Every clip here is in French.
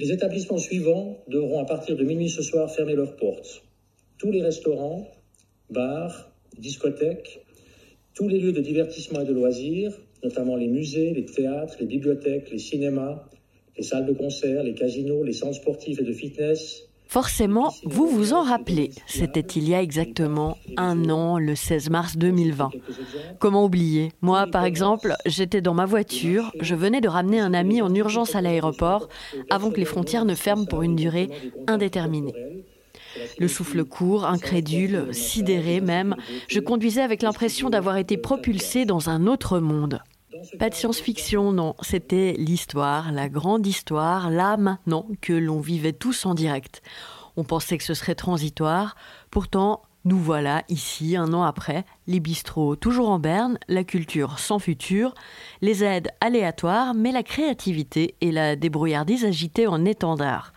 Les établissements suivants devront à partir de minuit ce soir fermer leurs portes. Tous les restaurants, bars, discothèques, tous les lieux de divertissement et de loisirs, notamment les musées, les théâtres, les bibliothèques, les cinémas, les salles de concert, les casinos, les centres sportifs et de fitness, Forcément, vous vous en rappelez, c'était il y a exactement un an, le 16 mars 2020. Comment oublier? Moi, par exemple, j'étais dans ma voiture, je venais de ramener un ami en urgence à l'aéroport avant que les frontières ne ferment pour une durée indéterminée. Le souffle court, incrédule, sidéré même, je conduisais avec l'impression d'avoir été propulsé dans un autre monde. Pas de science-fiction, non. C'était l'histoire, la grande histoire, là maintenant, que l'on vivait tous en direct. On pensait que ce serait transitoire. Pourtant, nous voilà ici, un an après, les bistrots toujours en berne, la culture sans futur, les aides aléatoires, mais la créativité et la débrouillardise agitées en étendard.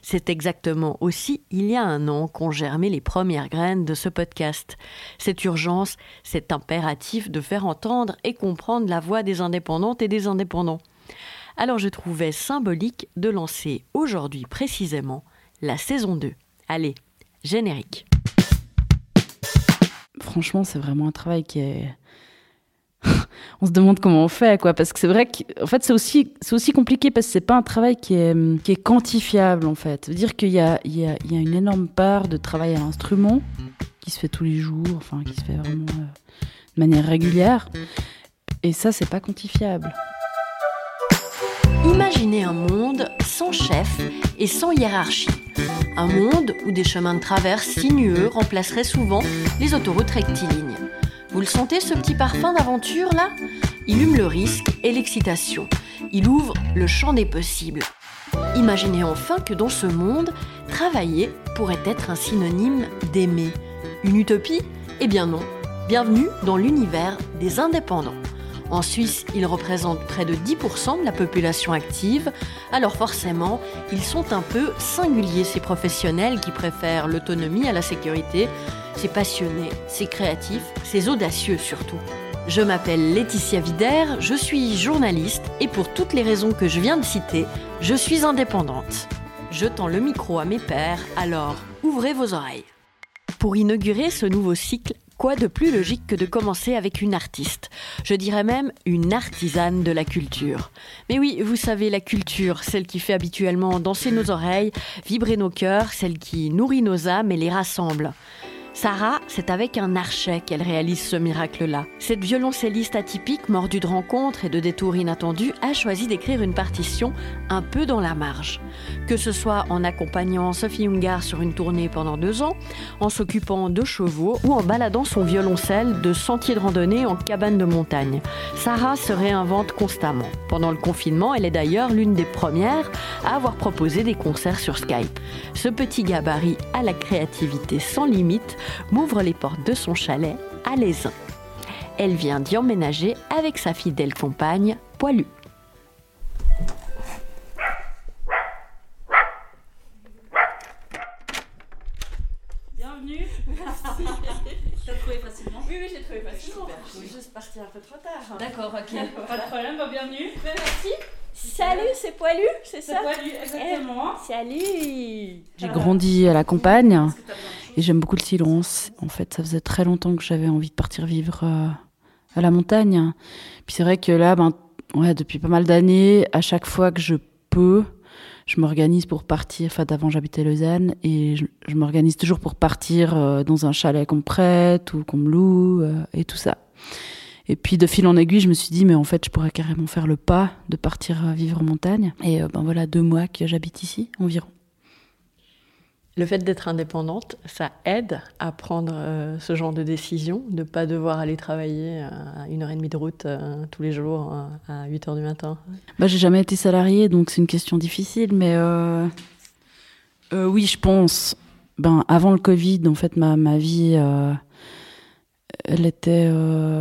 C'est exactement aussi il y a un an qu'ont germé les premières graines de ce podcast. Cette urgence, cet impératif de faire entendre et comprendre la voix des indépendantes et des indépendants. Alors je trouvais symbolique de lancer aujourd'hui précisément la saison 2. Allez, générique franchement, c'est vraiment un travail qui est. on se demande comment on fait, quoi. Parce que c'est vrai qu'en fait, c'est aussi, c'est aussi compliqué parce que c'est pas un travail qui est, qui est quantifiable, en fait. Ça veut dire qu'il y a, il y, a, il y a une énorme part de travail à l'instrument qui se fait tous les jours, enfin, qui se fait vraiment euh, de manière régulière. Et ça, c'est pas quantifiable. Imaginez un monde sans chef et sans hiérarchie. Un monde où des chemins de traverse sinueux remplaceraient souvent les autoroutes rectilignes. Vous le sentez ce petit parfum d'aventure là? Il hume le risque et l'excitation. Il ouvre le champ des possibles. Imaginez enfin que dans ce monde, travailler pourrait être un synonyme d'aimer. Une utopie? Eh bien non. Bienvenue dans l'univers des indépendants. En Suisse, ils représentent près de 10% de la population active, alors forcément, ils sont un peu singuliers, ces professionnels qui préfèrent l'autonomie à la sécurité. C'est passionné, c'est créatif, c'est audacieux surtout. Je m'appelle Laetitia Vider, je suis journaliste et pour toutes les raisons que je viens de citer, je suis indépendante. Je tends le micro à mes pairs, alors ouvrez vos oreilles. Pour inaugurer ce nouveau cycle, Quoi de plus logique que de commencer avec une artiste? Je dirais même une artisane de la culture. Mais oui, vous savez, la culture, celle qui fait habituellement danser nos oreilles, vibrer nos cœurs, celle qui nourrit nos âmes et les rassemble. Sarah, c'est avec un archet qu'elle réalise ce miracle-là. Cette violoncelliste atypique, mordue de rencontres et de détours inattendus, a choisi d'écrire une partition un peu dans la marge. Que ce soit en accompagnant Sophie Ungar sur une tournée pendant deux ans, en s'occupant de chevaux ou en baladant son violoncelle de sentiers de randonnée en cabane de montagne. Sarah se réinvente constamment. Pendant le confinement, elle est d'ailleurs l'une des premières à avoir proposé des concerts sur Skype. Ce petit gabarit à la créativité sans limite m'ouvre les portes de son chalet à Lézin. Elle vient d'y emménager avec sa fidèle compagne, Poilu. Bienvenue. Merci. T'as trouvé facilement Oui, oui, j'ai trouvé facilement. Je suis juste partie un peu trop tard. D'accord, ok. Pas de problème, bah, bienvenue. Merci. Salut, c'est Poilu, c'est ça C'est Poilu, exactement. Eh, salut. J'ai grandi à la campagne. Et j'aime beaucoup le silence. En fait, ça faisait très longtemps que j'avais envie de partir vivre euh, à la montagne. Puis c'est vrai que là, ben, ouais, depuis pas mal d'années, à chaque fois que je peux, je m'organise pour partir. Enfin, d'avant, j'habitais Lausanne et je, m'organise toujours pour partir euh, dans un chalet qu'on me prête ou qu'on me loue euh, et tout ça. Et puis de fil en aiguille, je me suis dit, mais en fait, je pourrais carrément faire le pas de partir vivre en montagne. Et ben voilà, deux mois que j'habite ici environ. Le fait d'être indépendante, ça aide à prendre euh, ce genre de décision, de ne pas devoir aller travailler à une heure et demie de route euh, tous les jours euh, à 8 heures du matin. Bah, j'ai jamais été salariée, donc c'est une question difficile, mais oui, je pense. Ben, avant le Covid, en fait, ma, ma vie, elle était,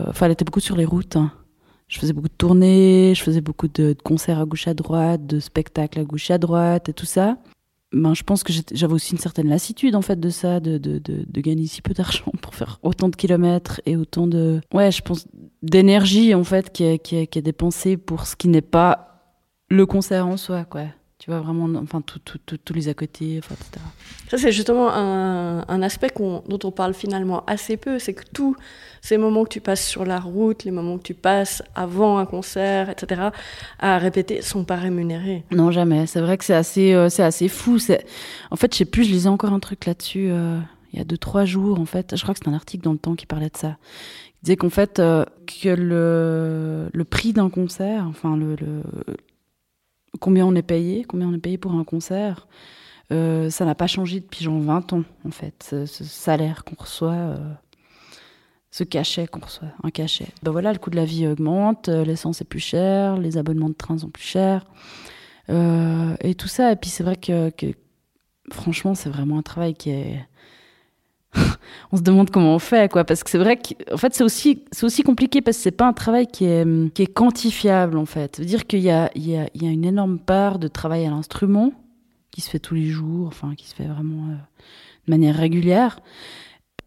enfin, elle était beaucoup sur les routes. Hein. Je faisais beaucoup de tournées, je faisais beaucoup de, de concerts à gauche à droite, de spectacles à gauche à droite et tout ça ben, je pense que j'avais aussi une certaine lassitude en fait de ça, de, de, de, gagner si peu d'argent pour faire autant de kilomètres et autant de, ouais, je pense d'énergie en fait qui est, qui, est, qui est dépensée pour ce qui n'est pas le concert en soi, quoi. Tu vois, vraiment, enfin, tous tout, tout, tous les à côté, enfin, etc. Ça, c'est justement un, un aspect dont on parle finalement assez peu. C'est que tous ces moments que tu passes sur la route, les moments que tu passes avant un concert, etc., à répéter, sont pas rémunérés. Non, jamais. C'est vrai que c'est assez, euh, c'est assez fou. C'est... En fait, je sais plus, je lisais encore un truc là-dessus euh, il y a deux, trois jours, en fait. Je crois que c'était un article dans le temps qui parlait de ça. Il disait qu'en fait, euh, que le, le prix d'un concert, enfin, le, le- combien on est payé, combien on est payé pour un concert, euh, ça n'a pas changé depuis genre 20 ans, en fait. Ce, salaire qu'on reçoit, euh, ce cachet qu'on reçoit, un cachet. Ben voilà, le coût de la vie augmente, euh, l'essence est plus cher, les abonnements de train sont plus chers. Et tout ça. Et puis c'est vrai que franchement, c'est vraiment un travail qui est. on se demande comment on fait, quoi. Parce que c'est vrai qu'en fait, c'est aussi, c'est aussi compliqué parce que c'est pas un travail qui est, qui est quantifiable, en fait. Ça veut dire qu'il y a, il y, a, il y a une énorme part de travail à l'instrument qui se fait tous les jours, enfin, qui se fait vraiment euh, de manière régulière.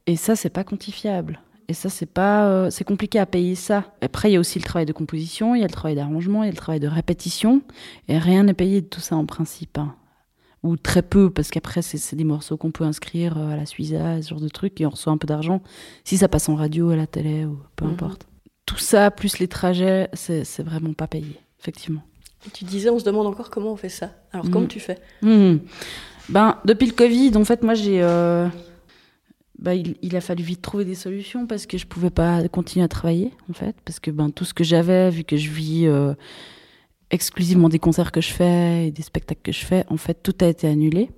Et ça, c'est pas quantifiable. Et ça, c'est pas, euh, c'est compliqué à payer ça. Après, il y a aussi le travail de composition, il y a le travail d'arrangement, il y a le travail de répétition. Et rien n'est payé de tout ça en principe. hein. Ou très peu, parce qu'après, c'est des morceaux qu'on peut inscrire euh, à la Suiza, ce genre de trucs, et on reçoit un peu d'argent. Si ça passe en radio, à la télé, ou peu Mhm. importe. Tout ça, plus les trajets, c'est vraiment pas payé, effectivement. Et tu disais, on se demande encore comment on fait ça. Alors, Mhm. comment tu fais? Mhm. Ben, depuis le Covid, en fait, moi, j'ai. euh, ben, il, il a fallu vite trouver des solutions parce que je pouvais pas continuer à travailler, en fait. Parce que ben, tout ce que j'avais, vu que je vis euh, exclusivement des concerts que je fais et des spectacles que je fais, en fait, tout a été annulé.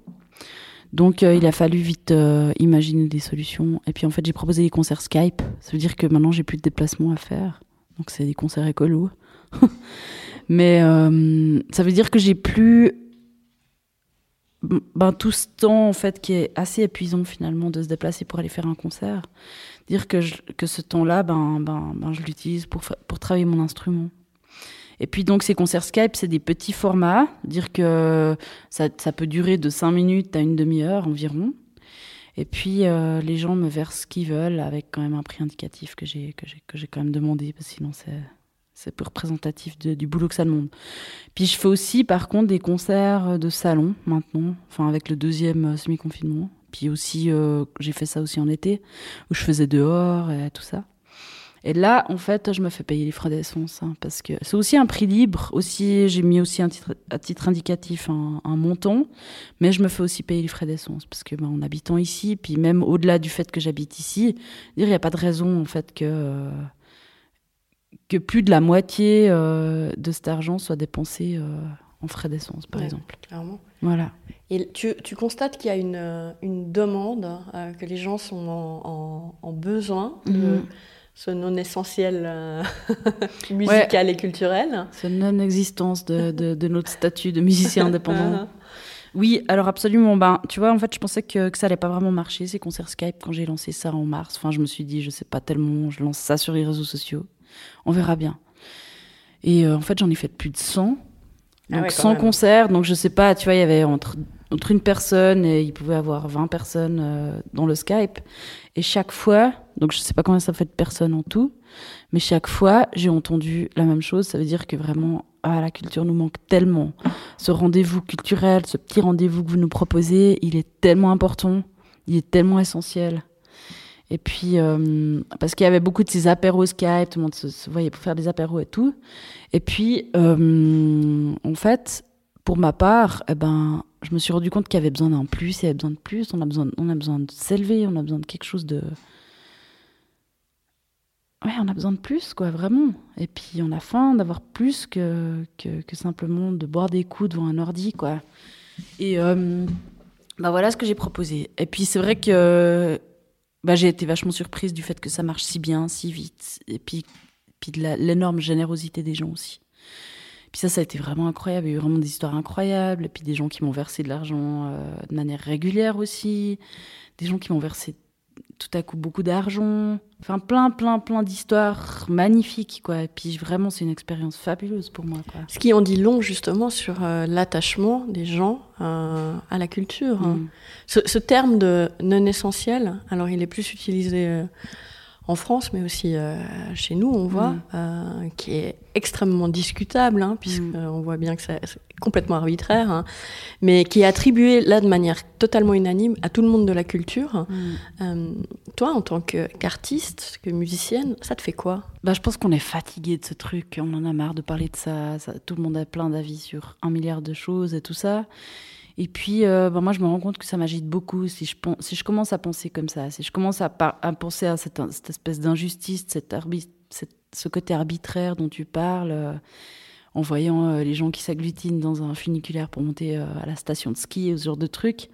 Donc, euh, il a fallu vite euh, imaginer des solutions. Et puis, en fait, j'ai proposé des concerts Skype. Ça veut dire que maintenant, j'ai plus de déplacements à faire. Donc, c'est des concerts écolos. Mais euh, ça veut dire que j'ai plus ben, tout ce temps en fait qui est assez épuisant finalement de se déplacer pour aller faire un concert dire que, je- que ce temps-là ben, ben, ben, je l'utilise pour, pour travailler mon instrument et puis donc ces concerts Skype c'est des petits formats dire que ça, peut durer de 5 minutes à une demi-heure environ et puis euh, les gens me versent ce qu'ils veulent avec quand même un prix indicatif que j'ai que j'ai que j'ai quand même demandé parce que sinon c'est c'est peu représentatif du boulot que ça demande puis je fais aussi, par contre, des concerts de salon maintenant, enfin avec le deuxième euh, semi-confinement. Puis aussi, euh, j'ai fait ça aussi en été, où je faisais dehors et tout ça. Et là, en fait, je me fais payer les frais d'essence, hein, parce que c'est aussi un prix libre. Aussi, j'ai mis aussi un titre, à titre indicatif un, un montant, mais je me fais aussi payer les frais d'essence, parce que ben, en habitant ici, puis même au-delà du fait que j'habite ici, il n'y a pas de raison en fait que euh, que plus de la moitié euh, de cet argent soit dépensé euh, en frais d'essence, par Ouais. exemple. Clairement. Voilà. Et tu, tu constates qu'il y a une, une demande, euh, que les gens sont en, en- en besoin de Mhm. Ce non essentiel euh, musical et culturel. C'est non-existence de, de, de notre statut de musicien indépendant. Oui, alors absolument. Ben, tu vois, en fait, je pensais que, que ça allait pas vraiment marcher, ces concerts Skype, quand j'ai lancé ça en mars. Enfin, je me suis dit, je sais pas tellement, je lance ça sur les réseaux sociaux. On verra bien. Et euh, en fait, j'en ai fait plus de 100. Ah Donc ouais, quand 100 même. concerts. Donc je sais pas, tu vois, il y avait entre, entre une personne et il pouvait avoir 20 personnes euh, dans le Skype. Et chaque fois, donc je sais pas combien ça fait de personnes en tout, mais chaque fois, j'ai entendu la même chose. Ça veut dire que vraiment, ah, la culture nous manque tellement. Ce rendez-vous culturel, ce petit rendez-vous que vous nous proposez, il est tellement important, il est tellement essentiel. Et puis, euh, parce qu'il y avait beaucoup de ces apéros Skype, tout le monde se, voyait pour faire des apéros et tout. Et puis, euh, en fait, pour ma part, eh ben, je me suis rendu compte qu'il y avait besoin d'un plus, il y avait besoin de plus, on a besoin, on a besoin de s'élever, on a besoin de quelque chose de... Ouais, on a besoin de plus, quoi, vraiment. Et puis, on a faim d'avoir plus que, que, simplement de boire des coups devant un ordi, quoi. Et bah voilà ce que j'ai proposé. Et puis, c'est vrai que bah, j'ai été vachement surprise du fait que ça marche si bien, si vite. Et puis, puis de l'énorme générosité des gens aussi. Puis ça, ça a été vraiment incroyable. Il y a eu vraiment des histoires incroyables. Et puis des gens qui m'ont versé de l'argent euh, de manière régulière aussi. Des gens qui m'ont versé tout à coup beaucoup d'argent. Enfin, plein, plein, plein d'histoires magnifiques, quoi. Et puis vraiment, c'est une expérience fabuleuse pour moi, quoi. Ce qui en dit long justement sur euh, l'attachement des gens euh, à la culture. hein. Mm. Ce, ce terme de non essentiel, alors il est plus utilisé en France, mais aussi euh, chez nous, on voit, Mm. euh, qui est extrêmement discutable, hein, puisqu'on Mm. voit bien que c'est complètement arbitraire, hein, mais qui est attribué là de manière totalement unanime à tout le monde de la culture. Euh, toi, en tant qu'artiste, que musicienne, ça te fait quoi? Bah, je pense qu'on est fatigué de ce truc, on en a marre de parler de ça, ça- tout le monde a plein d'avis sur un milliard de choses et tout ça. Et puis, euh, bah, moi, je me rends compte que ça m'agite beaucoup si je, pen- si je commence à penser comme ça, si je commence à, penser à cette, cette espèce d'injustice, cet arbi- cette- ce côté arbitraire dont tu parles, euh, en voyant euh, les gens qui s'agglutinent dans un funiculaire pour monter euh, à la station de ski, ou ce genre de trucs.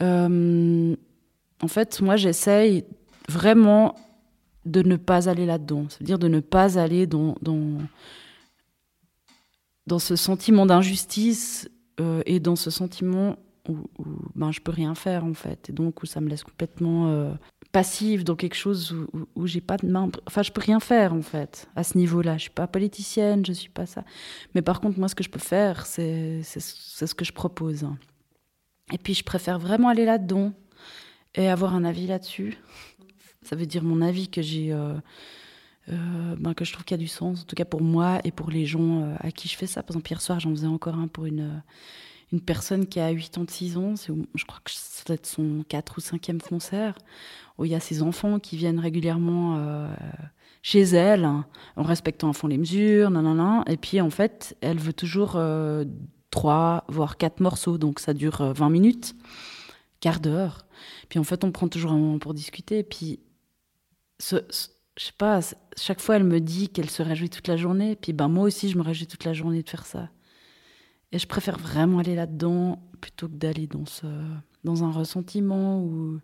En fait, moi, j'essaye vraiment de ne pas aller là-dedans. C'est-à-dire de ne pas aller dans, dans, dans ce sentiment d'injustice euh, et dans ce sentiment où, où, ben, je peux rien faire, en fait. Et donc, où ça me laisse complètement euh, passive dans quelque chose où, où, où j'ai pas de main. Enfin, je peux rien faire, en fait, à ce niveau-là. Je suis pas politicienne, je suis pas ça. Mais par contre, moi, ce que je peux faire, c'est ce que je propose. Et puis, je préfère vraiment aller là-dedans et avoir un avis là-dessus. Ça veut dire mon avis que j'ai, euh, euh, ben, que je trouve qu'il y a du sens, en tout cas pour moi et pour les gens euh, à qui je fais ça. Par exemple, hier soir, j'en faisais encore un pour une, une personne qui a 86 ans. C'est, je crois que ça doit être son 4 ou 5e concert, où il y a ses enfants qui viennent régulièrement euh, chez elle, en respectant à fond les mesures, nanana. Et puis, en fait, elle veut toujours euh, 3, voire 4 morceaux, donc ça dure 20 minutes, quart d'heure. Puis en fait, on prend toujours un moment pour discuter. Et puis, ce, je sais pas, chaque fois, elle me dit qu'elle se réjouit toute la journée. Puis ben, moi aussi, je me réjouis toute la journée de faire ça. Et je préfère vraiment aller là-dedans plutôt que d'aller dans, ce, dans un ressentiment où,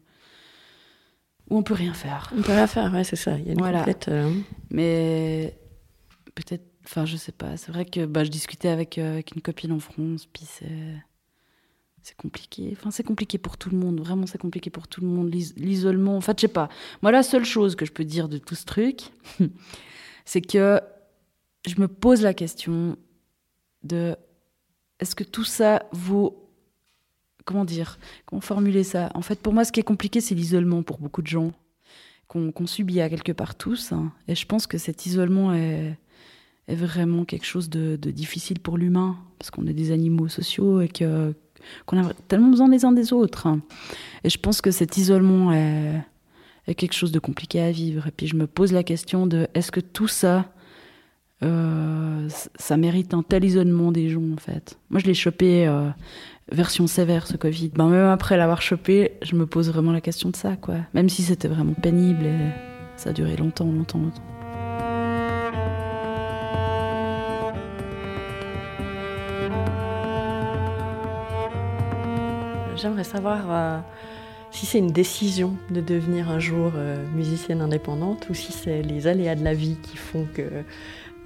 où on peut rien faire. On peut rien faire, ouais, c'est ça. Il y a une Voilà. complète, euh, Mais peut-être, enfin, je sais pas. C'est vrai que bah, je discutais avec, euh, avec une copine en France, puis c'est. C'est compliqué. Enfin, c'est compliqué pour tout le monde. Vraiment, c'est compliqué pour tout le monde. L'is- L'isolement. En fait, je sais pas. Moi, la seule chose que je peux dire de tout ce truc, c'est que je me pose la question de est-ce que tout ça vaut. Comment dire Comment formuler ça? En fait, pour moi, ce qui est compliqué, c'est l'isolement pour beaucoup de gens qu'on subit à quelque part tous. hein. Et je pense que cet isolement est, est vraiment quelque chose de, de difficile pour l'humain, parce qu'on est des animaux sociaux et que qu'on a tellement besoin les uns des autres. hein. Et je pense que cet isolement est, quelque chose de compliqué à vivre. Et puis je me pose la question de est-ce que tout ça, euh, ça mérite un tel isolement des gens en fait? Moi je l'ai chopé euh, version sévère ce Covid. Ben, même après l'avoir chopé, je me pose vraiment la question de ça, quoi. Même si c'était vraiment pénible et ça a duré longtemps, longtemps, longtemps. J'aimerais savoir euh, si c'est une décision de devenir un jour euh, musicienne indépendante ou si c'est les aléas de la vie qui font que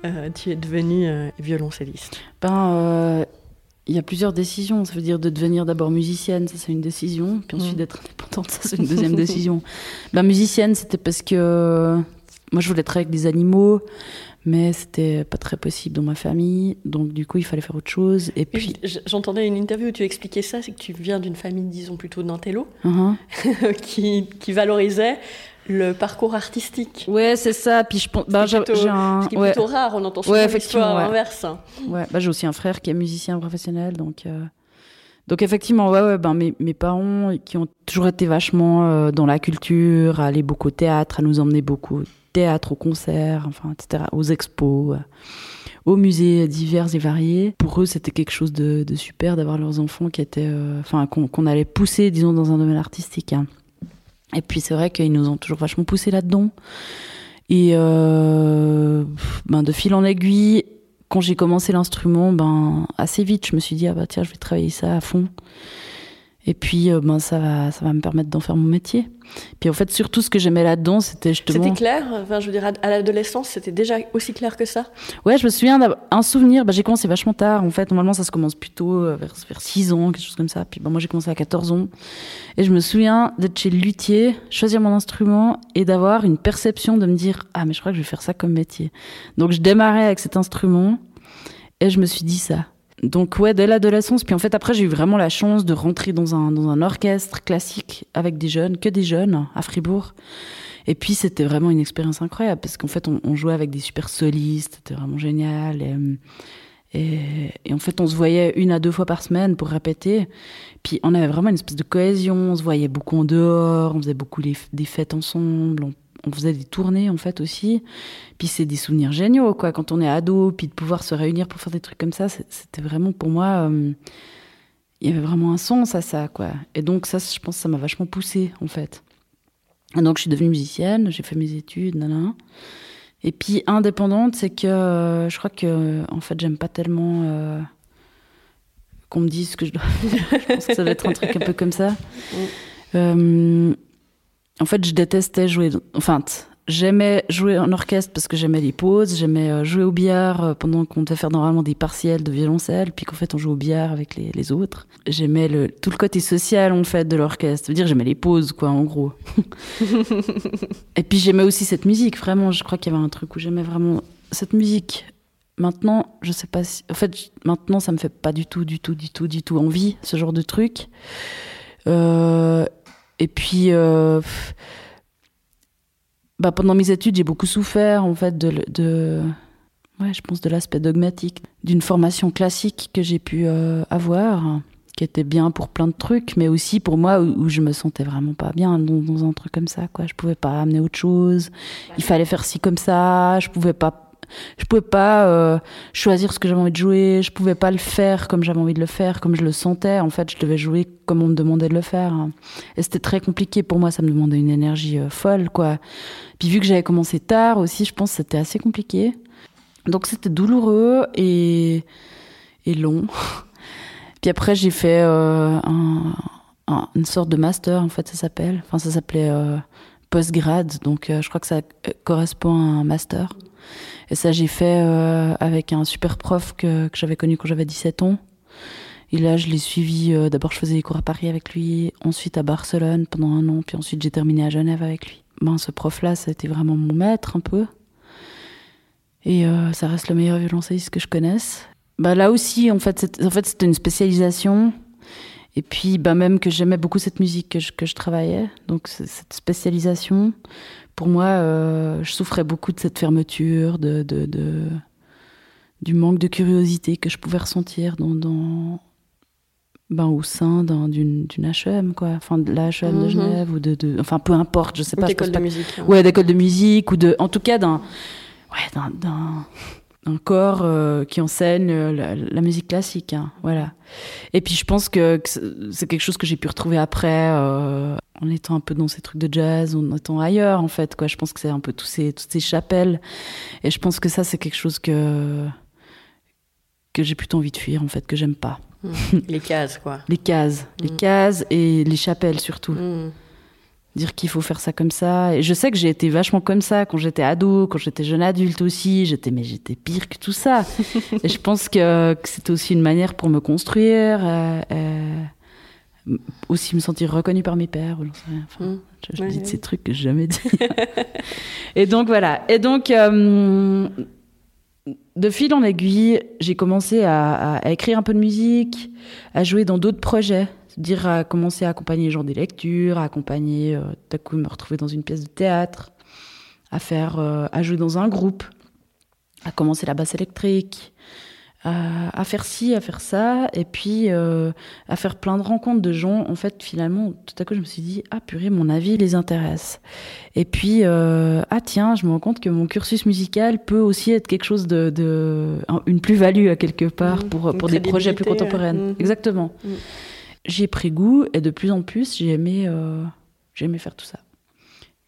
euh, tu es devenue violoncelliste. Ben, il y a plusieurs décisions. Ça veut dire de devenir d'abord musicienne, ça c'est une décision. Puis ensuite Mm. d'être indépendante, ça c'est une deuxième décision. Ben, musicienne, c'était parce que moi je voulais travailler avec des animaux, mais c'était pas très possible dans ma famille. Donc du coup, il fallait faire autre chose. Et puis, J'entendais une interview où tu expliquais ça, c'est que tu viens d'une famille, disons plutôt d'intello, uh-huh. qui, qui valorisait le parcours artistique. ouais, c'est ça. Puis je pense, ben, j'ai est plutôt- j'ai un, Ce qui est ouais. plutôt rare, on entend souvent Ouais, l'histoire effectivement, ouais. inverse. Ouais, bah, j'ai aussi un frère qui est musicien professionnel, donc euh, donc effectivement, ouais, ouais, ben mes, mes parents qui ont toujours été vachement euh, dans la culture, à aller beaucoup au théâtre, à nous emmener beaucoup au théâtre, aux concerts, enfin, etc., aux expos, euh, aux musées divers et variés. Pour eux, c'était quelque chose de, super d'avoir leurs enfants qui étaient, euh, enfin, qu'on qu'on allait pousser, disons, dans un domaine artistique. hein. Et puis c'est vrai qu'ils nous ont toujours vachement poussé là-dedans. Et euh, ben, de fil en aiguille, quand j'ai commencé l'instrument, ben, assez vite, je me suis dit, ah bah tiens, je vais travailler ça à fond. Et puis, euh, ben, ça, va, ça va me permettre d'en faire mon métier. Puis en fait, surtout, ce que j'aimais là-dedans, c'était justement... C'était clair enfin, Je veux dire, à, l'adolescence, c'était déjà aussi clair que ça Ouais, je me souviens d'un souvenir. Bah, j'ai commencé vachement tard. En fait, normalement, ça se commence plutôt euh, vers, vers 6 ans, quelque chose comme ça. Puis bah, moi, j'ai commencé à 14 ans. Et je me souviens d'être chez le luthier, choisir mon instrument et d'avoir une perception de me dire Ah, mais je crois que je vais faire ça comme métier. Donc, je démarrais avec cet instrument et je me suis dit ça. Donc, ouais, dès l'adolescence. Puis en fait, après, j'ai eu vraiment la chance de rentrer dans un, dans un orchestre classique avec des jeunes, que des jeunes, à Fribourg. Et puis c'était vraiment une expérience incroyable parce qu'en fait on, jouait avec des super solistes, c'était vraiment génial. Et, et, en fait on se voyait une à deux fois par semaine pour répéter. Puis on avait vraiment une espèce de cohésion, on se voyait beaucoup en dehors, on faisait beaucoup les, des fêtes ensemble, on faisait des tournées en fait aussi. Puis c'est des souvenirs géniaux quoi quand on est ado, puis de pouvoir se réunir pour faire des trucs comme ça, c'était vraiment pour moi. Euh, il y avait vraiment un sens à ça quoi. Et donc ça, je pense, ça m'a vachement poussé en fait. Et donc je suis devenue musicienne, j'ai fait mes études, nanana. Et puis indépendante, c'est que euh, je crois que en fait j'aime pas tellement euh, qu'on me dise ce que je dois faire. je pense que ça va être un truc un peu comme ça. Mm. Euh, en fait, je détestais jouer. Enfin, j'aimais jouer en orchestre parce que j'aimais les pauses. J'aimais jouer au billard pendant qu'on devait faire normalement des partiels de violoncelle, puis qu'en fait on joue au billard avec les, les autres. J'aimais le, tout le côté social en fait de l'orchestre. Ça veut dire j'aimais les pauses quoi, en gros. Et puis j'aimais aussi cette musique. Vraiment, je crois qu'il y avait un truc où j'aimais vraiment cette musique. Maintenant, je sais pas si. En fait, maintenant, ça me fait pas du tout, du tout, du tout, du tout envie ce genre de truc. Euh, et puis, euh, bah, pendant mes études, j'ai beaucoup souffert en fait de, ouais, je pense de l'aspect dogmatique d'une formation classique que j'ai pu euh, avoir, qui était bien pour plein de trucs, mais aussi pour moi où, où je me sentais vraiment pas bien dans, dans, un truc comme ça. Quoi, je pouvais pas amener autre chose. Il fallait faire ci comme ça. Je pouvais pas je pouvais pas euh, choisir ce que j'avais envie de jouer, je pouvais pas le faire comme j'avais envie de le faire, comme je le sentais. En fait, je devais jouer comme on me demandait de le faire. Et c'était très compliqué pour moi, ça me demandait une énergie euh, folle, quoi. Puis vu que j'avais commencé tard aussi, je pense que c'était assez compliqué. Donc c'était douloureux et, et long. Puis après, j'ai fait euh, un, un, une sorte de master, en fait, ça s'appelle. Enfin, ça s'appelait postgrad, donc je crois que ça correspond à un master. Et ça, j'ai fait euh, avec un super prof que, j'avais connu quand j'avais 17 ans. Et là, je l'ai suivi. Euh, D'abord, je faisais les cours à Paris avec lui, ensuite à Barcelone pendant un an, puis ensuite j'ai terminé à Genève avec lui. Ben, ce prof-là, été vraiment mon maître un peu. Et euh, ça reste le meilleur violoncelliste que je connaisse. Bah, là aussi, en fait, c'était en fait, une spécialisation. Et puis, bah, même que j'aimais beaucoup cette musique que je, que je travaillais. Donc, cette spécialisation pour moi, euh, je souffrais beaucoup de cette fermeture, de, de, de, du manque de curiosité que je pouvais ressentir dans, dans ben, au sein d'une HEM, quoi. Enfin, de la HEM -hmm. de Genève, ou de, de, Enfin, peu importe, je sais pas. D'école de pas, musique. Hein. Ouais, d'école de musique, ou de. En tout cas, d'un. Ouais, d'un un corps euh, qui enseigne la, la musique classique. Hein, voilà. Et puis je pense que, que c'est quelque chose que j'ai pu retrouver après, euh, en étant un peu dans ces trucs de jazz, en étant ailleurs en fait. Quoi. Je pense que c'est un peu tous ces, toutes ces chapelles. Et je pense que ça, c'est quelque chose que, que j'ai plutôt envie de fuir en fait, que j'aime pas. Mmh. Les cases, quoi. les cases. Mmh. Les cases et les chapelles surtout. Mmh dire qu'il faut faire ça comme ça. Et je sais que j'ai été vachement comme ça quand j'étais ado, quand j'étais jeune adulte aussi. J'étais, mais j'étais pire que tout ça. et je pense que, que c'était aussi une manière pour me construire, euh, euh, aussi me sentir reconnue par mes pères. Enfin, mmh. Je, je ouais, dis ouais. de ces trucs que j'ai jamais dit. et donc voilà. Et donc. Euh, de fil en aiguille, j'ai commencé à, à, à, écrire un peu de musique, à jouer dans d'autres projets dire à commencer à accompagner les gens des lectures, à accompagner, euh, d'un coup me retrouver dans une pièce de théâtre, à faire, euh, à jouer dans un groupe, à commencer la basse électrique, à, à faire ci, à faire ça, et puis euh, à faire plein de rencontres de gens. En fait, finalement, tout à coup, je me suis dit, ah purée, mon avis les intéresse. Et puis, euh, ah tiens, je me rends compte que mon cursus musical peut aussi être quelque chose de, de une plus-value à quelque part Mmh. pour, pour des projets plus contemporains. Mmh. Exactement. Mmh. J'ai pris goût et de plus en plus, j'ai aimé, euh, faire tout ça.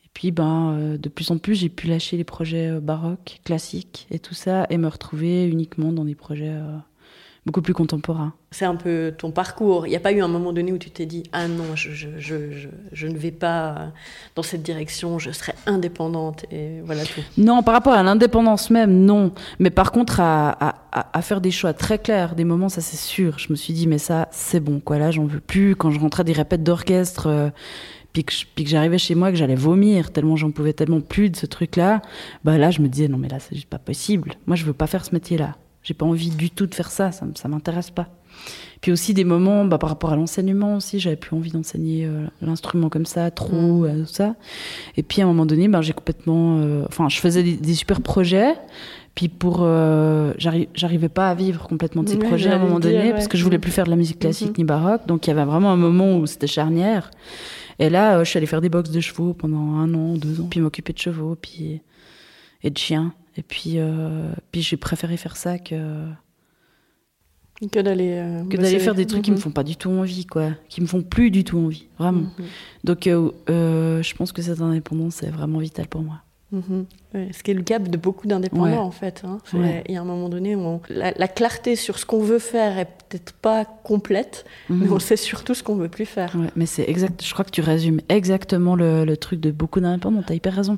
Et puis, ben, euh, de plus en plus, j'ai pu lâcher les projets euh, baroques, classiques et tout ça, et me retrouver uniquement dans des projets beaucoup plus contemporains. C'est un peu ton parcours. Il n'y a pas eu un moment donné où tu t'es dit Ah non, je, je, je, je, ne vais pas dans cette direction, je serai indépendante et voilà tout. Non, par rapport à l'indépendance même, non. Mais par contre, à, à, à, faire des choix très clairs, des moments, ça c'est sûr. Je me suis dit Mais ça, c'est bon, quoi. Là, j'en veux plus. Quand je rentrais des répètes d'orchestre. Euh, puis que, puis que j'arrivais chez moi, que j'allais vomir, tellement j'en pouvais tellement plus de ce truc-là, bah là, je me disais, non, mais là, c'est juste pas possible. Moi, je veux pas faire ce métier-là. J'ai pas envie du tout de faire ça, ça, ça m'intéresse pas. Puis aussi des moments bah, par rapport à l'enseignement aussi, j'avais plus envie d'enseigner euh, l'instrument comme ça, trop, euh, tout ça. Et puis à un moment donné, ben, j'ai complètement. euh, Enfin, je faisais des, des super projets. Puis pour, euh, j'arri- j'arrivais pas à vivre complètement de ces projets à un moment dire, donné ouais. parce que je voulais plus faire de la musique classique Mhm. ni baroque. Donc il y avait vraiment un moment où c'était charnière. Et là, je suis allée faire des box de chevaux pendant un an, deux ans, puis m'occuper de chevaux, puis et de chiens. Et puis, euh, puis j'ai préféré faire ça que Que d'aller. euh, que d'aller faire des trucs qui me Mhm. font pas du tout envie, quoi, qui me font plus du tout envie, vraiment. Mhm. Donc, euh, euh, je pense que cette indépendance est vraiment vitale pour moi. Mhm. Ouais, ce qui est le gap de beaucoup d'indépendants Ouais. en fait. hein. Ouais. Il y a un moment donné où on- la, la clarté sur ce qu'on veut faire est peut-être pas complète, mais on sait surtout ce qu'on veut plus faire. Mais c'est exact. Je crois que tu résumes exactement le, le truc de beaucoup d'indépendants. T'as hyper raison.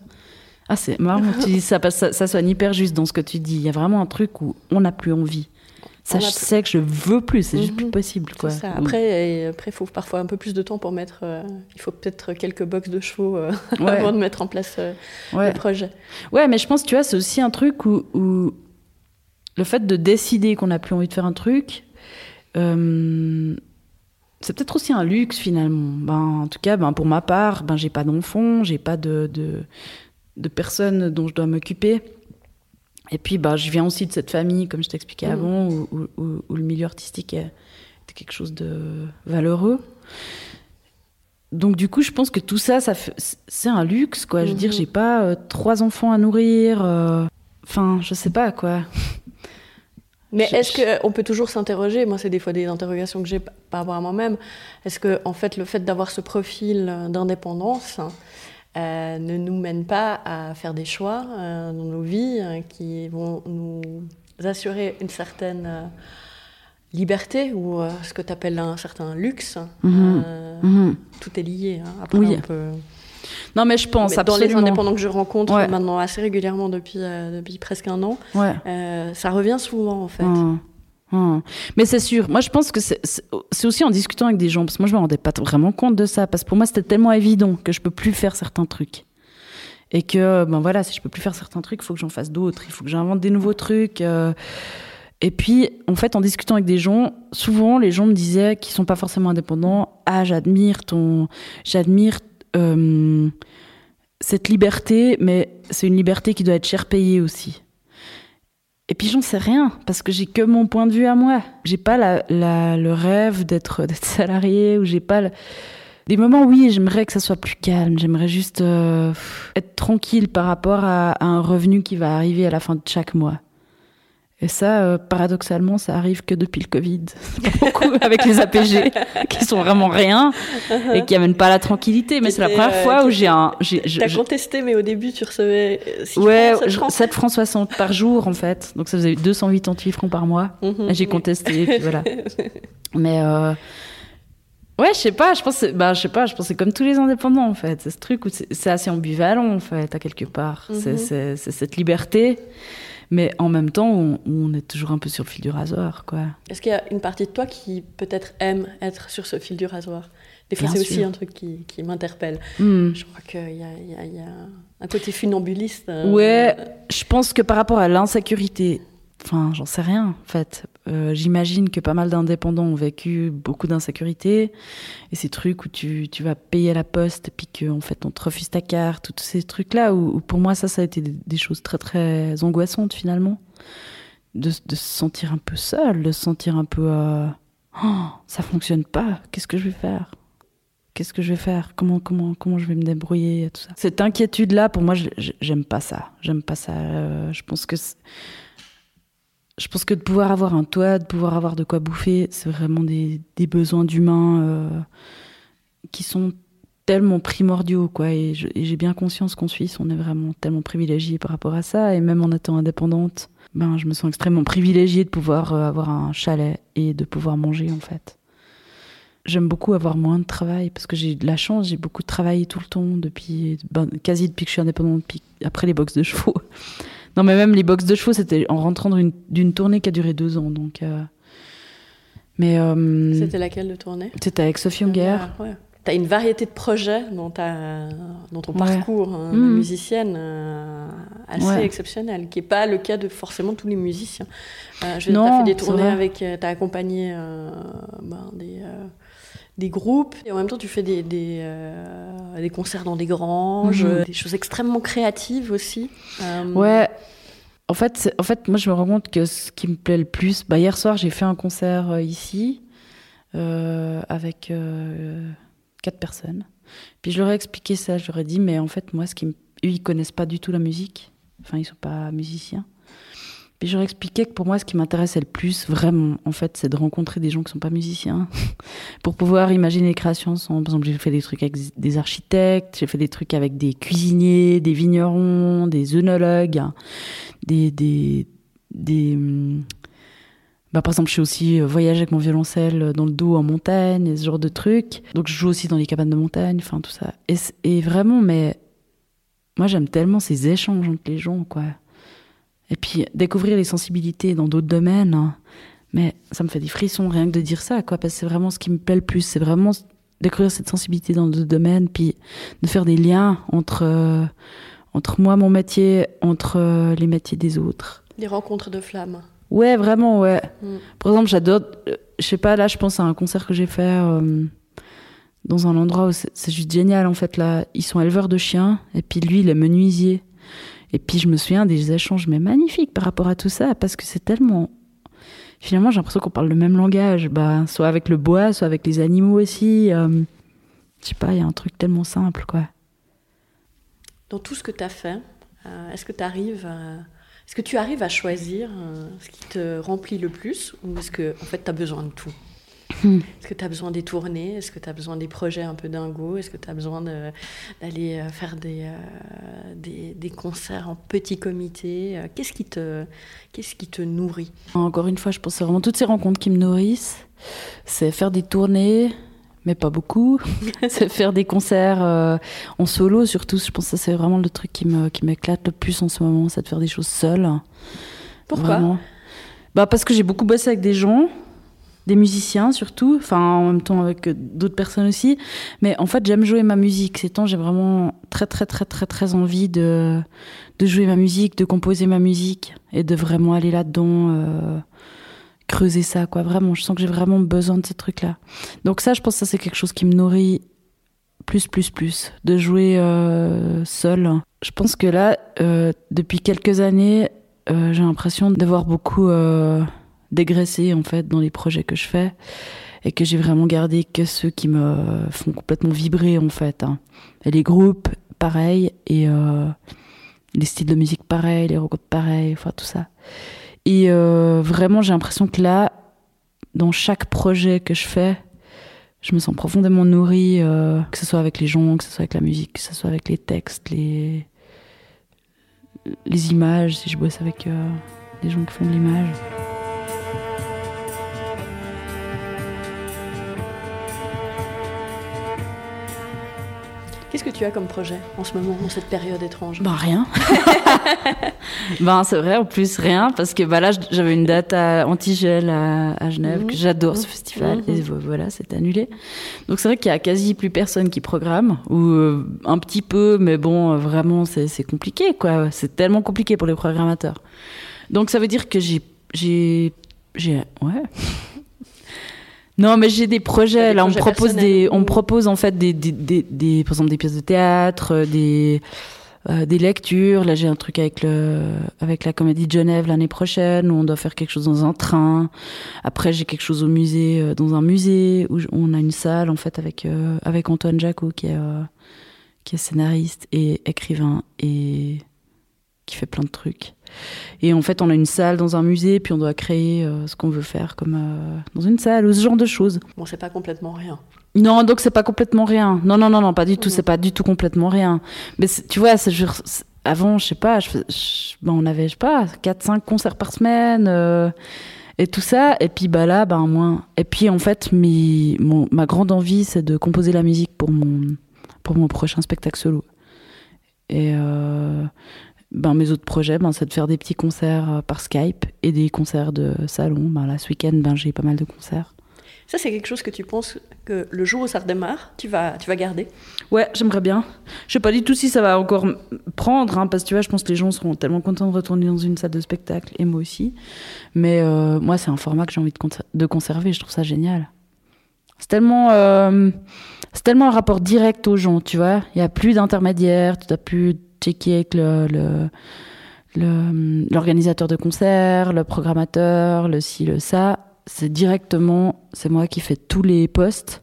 Ah, c'est marrant que tu dis ça parce que ça, ça sonne hyper juste dans ce que tu dis. Il y a vraiment un truc où on n'a plus envie. Ça, je sais que je veux plus. C'est juste Mhm. plus possible, quoi. Ça. Ou- Après, il faut parfois un peu plus de temps pour mettre. euh, il faut peut-être quelques box de chevaux euh, Ouais. avant de mettre en place euh, Ouais. le projet. Ouais, mais je pense, tu vois, c'est aussi un truc où, où le fait de décider qu'on n'a plus envie de faire un truc, c'est peut-être aussi un luxe finalement. Ben, en tout cas, ben, pour ma part, ben, j'ai pas d'enfants, j'ai pas de, de, de personnes dont je dois m'occuper. Et puis, ben, je viens aussi de cette famille, comme je t'expliquais Mhm. avant, où, où- où- où le milieu artistique est, était quelque chose de valeureux. Donc du coup, je pense que tout ça, ça c'est un luxe, quoi. Je veux dire, Mhm. j'ai pas euh, trois enfants à nourrir. euh, Enfin, je sais pas, quoi. Mais est-ce qu'on peut toujours s'interroger Moi, c'est des fois des interrogations que j'ai par rapport à moi-même. Est-ce que, en fait, le fait d'avoir ce profil euh, d'indépendance euh, ne nous mène pas à faire des choix euh, dans nos vies euh, qui vont nous assurer une certaine liberté ou ce que tu appelles un certain luxe Mhm. Mhm. Tout est lié. hein. Après, Oui. on peut... Non, mais je pense Mais dans les absolument. indépendants que je rencontre Ouais. maintenant assez régulièrement depuis, depuis presque un an, Ouais. ça revient souvent, en fait. Hum, hum. Mais c'est sûr, moi je pense que c'est- aussi en discutant avec des gens, parce que moi je me rendais pas vraiment compte de ça, parce que pour moi c'était tellement évident que je peux plus faire certains trucs. Et que, ben voilà, si je peux plus faire certains trucs, il faut que j'en fasse d'autres, il faut que j'invente des nouveaux trucs. euh. Et puis, en fait, en discutant avec des gens, souvent les gens me disaient qu'ils sont pas forcément indépendants. Ah, j'admire ton. J'admire. euh, cette liberté, mais c'est une liberté qui doit être cher payée aussi. Et puis j'en sais rien, parce que j'ai que mon point de vue à moi. J'ai pas la, la- le rêve d'être salarié, ou j'ai pas... le- Des moments, oui, j'aimerais que ça soit plus calme, j'aimerais juste euh, être tranquille par rapport à, à un revenu qui va arriver à la fin de chaque mois. Et ça, euh, paradoxalement, ça arrive que depuis le Covid. Pas beaucoup avec les APG, qui sont vraiment rien, et qui amènent pas la tranquillité. Mais c'est la première étaient, fois euh, où j'ai un... T'as contesté, mais au début, tu recevais euh, Ouais, je- francs. 7 francs 60 par jour en fait. Donc ça faisait 288 francs par mois. Mhm. J'ai contesté, puis voilà. Mais euh, ouais, je sais pas, je pense, bah, je sais pas, je pense c'est comme tous les indépendants en fait. C'est ce truc où c'est assez ambivalent en fait, à quelque part. C'est- Mhm. C'est cette liberté, mais en même temps, on, on est toujours un peu sur le fil du rasoir, quoi. Est-ce qu'il y a une partie de toi qui peut-être aime être sur ce fil du rasoir? Des fois, c'est aussi un truc qui, qui m'interpelle. Hmm. Je crois qu'il y a, y a un côté funambuliste. euh, Ouais, je pense que par rapport à l'insécurité, enfin, j'en sais rien, en fait. Euh, J'imagine que pas mal d'indépendants ont vécu beaucoup d'insécurité. Et ces trucs où tu, tu vas payer à la poste, et puis qu'en fait, on te refuse ta carte, tous ces trucs-là, où, pour moi, ça, ça a été des, choses très, très angoissantes, finalement. De, se sentir un peu seul, de se sentir un peu. euh, Oh, ça fonctionne pas, qu'est-ce que je vais faire? Qu'est-ce que je vais faire? Comment, comment, comment je vais me débrouiller tout ça? Cette inquiétude-là, pour moi, j'aime pas ça. J'aime pas ça. Euh, je pense que je pense que de pouvoir avoir un toit, de pouvoir avoir de quoi bouffer, c'est vraiment des, besoins d'humains euh, qui sont tellement primordiaux, quoi. Et j'ai bien conscience qu'en Suisse, on est vraiment tellement privilégié par rapport à ça. Et même en étant indépendante, ben, je me sens extrêmement privilégiée de pouvoir euh, avoir un chalet et de pouvoir manger, en fait. J'aime beaucoup avoir moins de travail parce que j'ai de la chance, j'ai beaucoup travaillé tout le temps depuis ben, quasi depuis que je suis indépendante, après les box de chevaux. Non, mais même les box de chevaux, c'était en rentrant d'une- tournée qui a duré deux ans. Donc, euh, mais euh, C'était laquelle de tournée? c'était avec Sophie Unger. Ah, ouais. tu as une variété de projets dans, ta, dans ton Ouais. parcours hein, Mhm. musicienne euh, assez Ouais. exceptionnel, qui n'est pas le cas de forcément tous les musiciens. Je Non, t'as fait des tournées avec, tu as accompagné ben, des, des groupes, et en même temps tu fais des, des, euh, des concerts dans des granges, Mhm. des choses extrêmement créatives aussi. Euh, Ouais. En fait, en fait, moi, je me rends compte que ce qui me plaît le plus, bah, hier soir, j'ai fait un concert euh, ici euh, avec quatre personnes. Puis je leur ai expliqué ça. Je leur ai dit, mais en fait, moi, ce qui me... eux, ils connaissent pas du tout la musique. Enfin, ils sont pas musiciens. Puis je leur ai expliqué que pour moi, ce qui m'intéressait le plus, vraiment, en fait, c'est de rencontrer des gens qui sont pas musiciens pour pouvoir imaginer les créations ensemble. Par exemple, j'ai fait des trucs avec des architectes, j'ai fait des trucs avec des cuisiniers, des vignerons, des œnologues, des, des, des hum, bah, par exemple, je suis aussi euh, voyage avec mon violoncelle euh, dans le dos en montagne, ce genre de trucs. Donc, je joue aussi dans les cabanes de montagne, enfin tout ça. Et, et vraiment, mais moi, j'aime tellement ces échanges entre les gens, quoi. Et puis, découvrir les sensibilités dans d'autres domaines, hein. mais ça me fait des frissons rien que de dire ça, quoi, parce que c'est vraiment ce qui me plaît le plus. C'est vraiment découvrir cette sensibilité dans d'autres domaines, puis de faire des liens entre, euh, entre moi, mon métier, entre euh, les métiers des autres. Des rencontres de flammes. Ouais, vraiment, ouais. Mm. Par exemple, j'adore. euh, Je sais pas, là, je pense à un concert que j'ai fait euh, dans un endroit où c'est c'est juste génial, en fait. Là, ils sont éleveurs de chiens, et puis lui, il est menuisier. Et puis, je me souviens des échanges, mais magnifiques par rapport à tout ça, parce que c'est tellement. Finalement, j'ai l'impression qu'on parle le même langage, bah, soit avec le bois, soit avec les animaux aussi. euh, je sais pas, il y a un truc tellement simple, quoi. Dans tout ce que tu as fait, euh, est-ce que tu arrives à... Est-ce que tu arrives à choisir euh, ce qui te remplit le plus ou est-ce que en fait tu as besoin de tout? Hmm. Est-ce que tu as besoin des tournées? Est-ce que tu as besoin des projets un peu dingos? Est-ce que tu as besoin d'aller euh, faire des, euh, des, des concerts en petit comité? Euh, Qu'est-ce qui, te, qu'est-ce qui te nourrit? Encore une fois, je pense vraiment toutes ces rencontres qui me nourrissent. C'est faire des tournées, mais pas beaucoup. c'est faire des concerts euh, en solo, surtout. Je pense que c'est vraiment le truc qui me qui m'éclate le plus en ce moment, c'est de faire des choses seules. Pourquoi? Vraiment. Bah parce que j'ai beaucoup bossé avec des gens, des musiciens surtout, enfin en même temps avec euh, d'autres personnes aussi. Mais en fait, j'aime jouer ma musique. Ces temps, j'ai vraiment très très très très très envie de de jouer ma musique, de composer ma musique et de vraiment aller là-dedans, euh, creuser ça quoi. Vraiment, je sens que j'ai vraiment besoin de ces trucs-là. Donc ça, je pense que ça c'est quelque chose qui me nourrit plus plus plus de jouer euh, seul. Je pense que là, depuis quelques années, j'ai l'impression d'avoir beaucoup euh, dégraissé en fait dans les projets que je fais et que j'ai vraiment gardé que ceux qui me font complètement vibrer en fait. hein. Et les groupes, pareil, et euh, les styles de musique, pareil, les rencontres, pareil, enfin tout ça. Et euh, vraiment, j'ai l'impression que là, dans chaque projet que je fais, je me sens profondément nourrie, euh, que ce soit avec les gens, que ce soit avec la musique, que ce soit avec les textes, les, les images, si je bosse avec des gens qui font de l'image. Qu'est-ce que tu as comme projet en ce moment, dans cette période étrange? Ben rien. ben c'est vrai en plus rien parce que bah là j'avais une date à Antigel à, à Genève Mhm. que j'adore ce Mhm. festival Mhm. et vo- voilà c'est annulé. Donc c'est vrai qu'il y a quasi plus personne qui programme ou euh, un petit peu mais bon euh, vraiment c'est compliqué quoi. C'est tellement compliqué pour les programmateurs. Donc ça veut dire que j'ai j'ai ouais. Non, mais j'ai des projets. Des Là, on propose des, on propose en fait des, des, des, des- par exemple, des pièces de théâtre, euh, des, euh, des lectures. Là, j'ai un truc avec le, avec la Comédie de Genève l'année prochaine où on doit faire quelque chose dans un train. Après, j'ai quelque chose au musée, euh, dans un musée où on a une salle en fait avec euh, avec Antoine Jacot qui est euh, qui est scénariste et écrivain et qui fait plein de trucs. Et en fait, on a une salle dans un musée, puis on doit créer euh, ce qu'on veut faire comme euh, dans une salle ou ce genre de choses. Bon, c'est pas complètement rien. Non, donc c'est pas complètement rien. Non, non, non, non, pas du tout. Mhm. C'est pas du tout complètement rien. Mais tu vois, c'est avant, je sais pas, je, fais- je- ben, on avait, je sais pas, 4-5 concerts par semaine euh, et tout ça. Et puis bah là, ben moins. Et puis en fait, mon, ma grande envie, c'est de composer la musique pour mon, pour mon prochain spectacle solo. Et euh, ben, mes autres projets, ben, c'est de faire des petits concerts euh, par Skype et des concerts de salon. Ben, là, ce week-end, ben, j'ai pas mal de concerts. Ça, c'est quelque chose que tu penses que le jour où ça redémarre, tu vas, tu vas garder? Ouais, j'aimerais bien. Je sais pas du tout si ça va encore prendre, hein, parce que tu vois, je pense que les gens seront tellement contents de retourner dans une salle de spectacle, et moi aussi. Mais euh, moi, c'est un format que j'ai envie de, conser- de conserver, je trouve ça génial. C'est tellement, euh, c'est tellement un rapport direct aux gens, tu vois. Il y a plus d'intermédiaires, tu dois plus checker avec le, l'organisateur de concert, le programmateur, le ci, le ça. C'est directement, c'est moi qui fais tous les postes.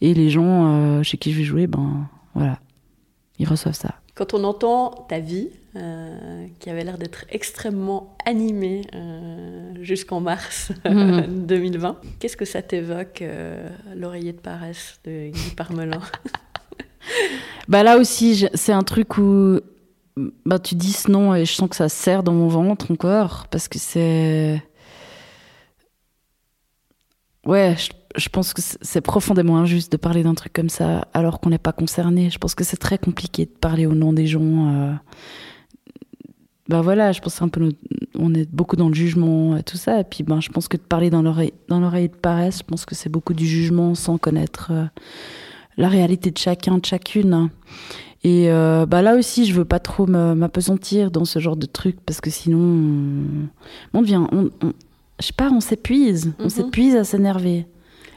Et les gens euh, chez qui je vais jouer, ben voilà, ils reçoivent ça. Quand on entend ta vie, euh, qui avait l'air d'être extrêmement animée euh, jusqu'en mars Mhm. 2020, qu'est-ce que ça t'évoque, l'oreiller de paresse de Guy Parmelin? Bah là aussi, c'est un truc où bah, tu dis ce nom et je sens que ça serre dans mon ventre encore parce que c'est. Ouais, je, pense que c'est profondément injuste de parler d'un truc comme ça alors qu'on n'est pas concerné. Je pense que c'est très compliqué de parler au nom des gens. euh. Bah voilà, je pense un peu on est beaucoup dans le jugement et tout ça. Et puis ben, je pense que de parler dans l'oreille dans l'oreille de paresse, je pense que c'est beaucoup du jugement sans connaître euh, la réalité de chacun, de chacune. Et euh, bah là aussi, je veux pas trop m'apesantir dans ce genre de truc parce que sinon, on, on devient, on, on- je sais pas, on s'épuise, on Mhm. s'épuise à s'énerver.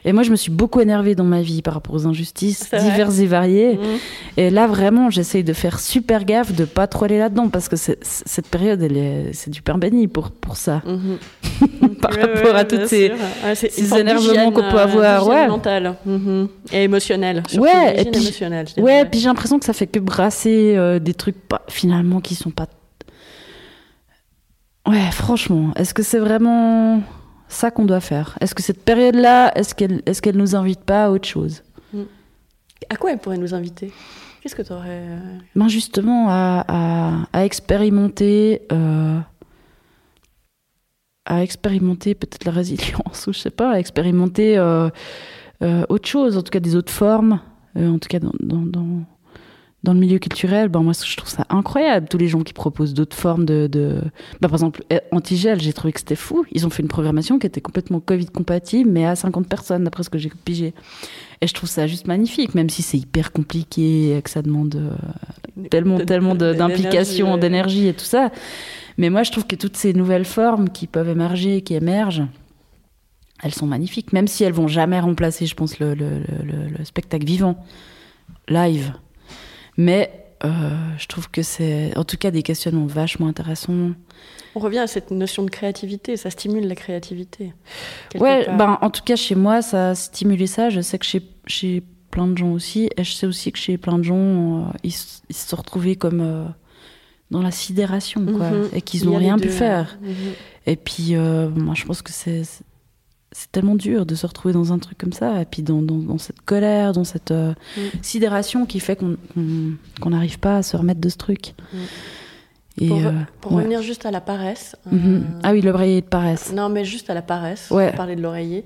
Et moi, je me suis beaucoup énervée dans ma vie par rapport aux injustices diverses et variées. Mhm. Et là, vraiment, j'essaye de faire super gaffe de pas trop aller là-dedans parce que cette période, c'est du pain béni pour, pour ça. Mhm. Par Ouais, rapport ouais, à toutes ces. Ouais, ces énervements qu'on peut euh, avoir, ouais. mentale Mhm. et émotionnelle. surtout Ouais, et puis-. Ouais, j'ai l'impression que ça fait que brasser euh, des trucs pas, finalement qui sont pas. Ouais, franchement, est-ce que c'est vraiment ça qu'on doit faire Est-ce que cette période-là, est-ce qu'elle est qu'elle nous invite pas à autre chose? À quoi elle pourrait nous inviter? Qu'est-ce que tu aurais. Ben justement, à, à, à expérimenter. euh, à expérimenter peut-être la résilience, ou je sais pas, à expérimenter euh, euh, autre chose, en tout cas des autres formes, euh, en tout cas dans, dans, dans, dans le milieu culturel. Ben moi, je trouve ça incroyable, tous les gens qui proposent d'autres formes de. de... Ben, par exemple, eh, Antigel, j'ai trouvé que c'était fou. Ils ont fait une programmation qui était complètement Covid-compatible, mais à 50 personnes, d'après ce que j'ai pigé. Et je trouve ça juste magnifique, même si c'est hyper compliqué, que ça demande euh, tellement, tellement d'implication, d'énergie et tout ça. Mais moi, je trouve que toutes ces nouvelles formes qui peuvent émerger, qui émergent, elles sont magnifiques, même si elles vont jamais remplacer, je pense, le, le- le- le- le spectacle vivant, live. Mais euh, je trouve que c'est, en tout cas, des questionnements vachement intéressants. On revient à cette notion de créativité, ça stimule la créativité. Ouais, part. ben, en tout cas, chez moi, ça a stimulé ça. Je sais que chez, chez plein de gens aussi. Et je sais aussi que chez plein de gens, euh, ils, se sont retrouvés comme euh, dans la sidération, quoi. Mhm. Et qu'ils n'ont rien pu faire. Mhm. Et puis, moi, je pense que c'est c'est- tellement dur de se retrouver dans un truc comme ça, et puis dans, dans, dans cette colère, dans cette euh, Mm. sidération qui fait qu'on qu'on n'arrive pas à se remettre de ce truc. Mm. Et, Pour, euh, pour ouais. revenir juste à la paresse. Euh, Ah oui, l'oreiller de paresse. Non, mais juste à la paresse. Ouais. On parlait de l'oreiller.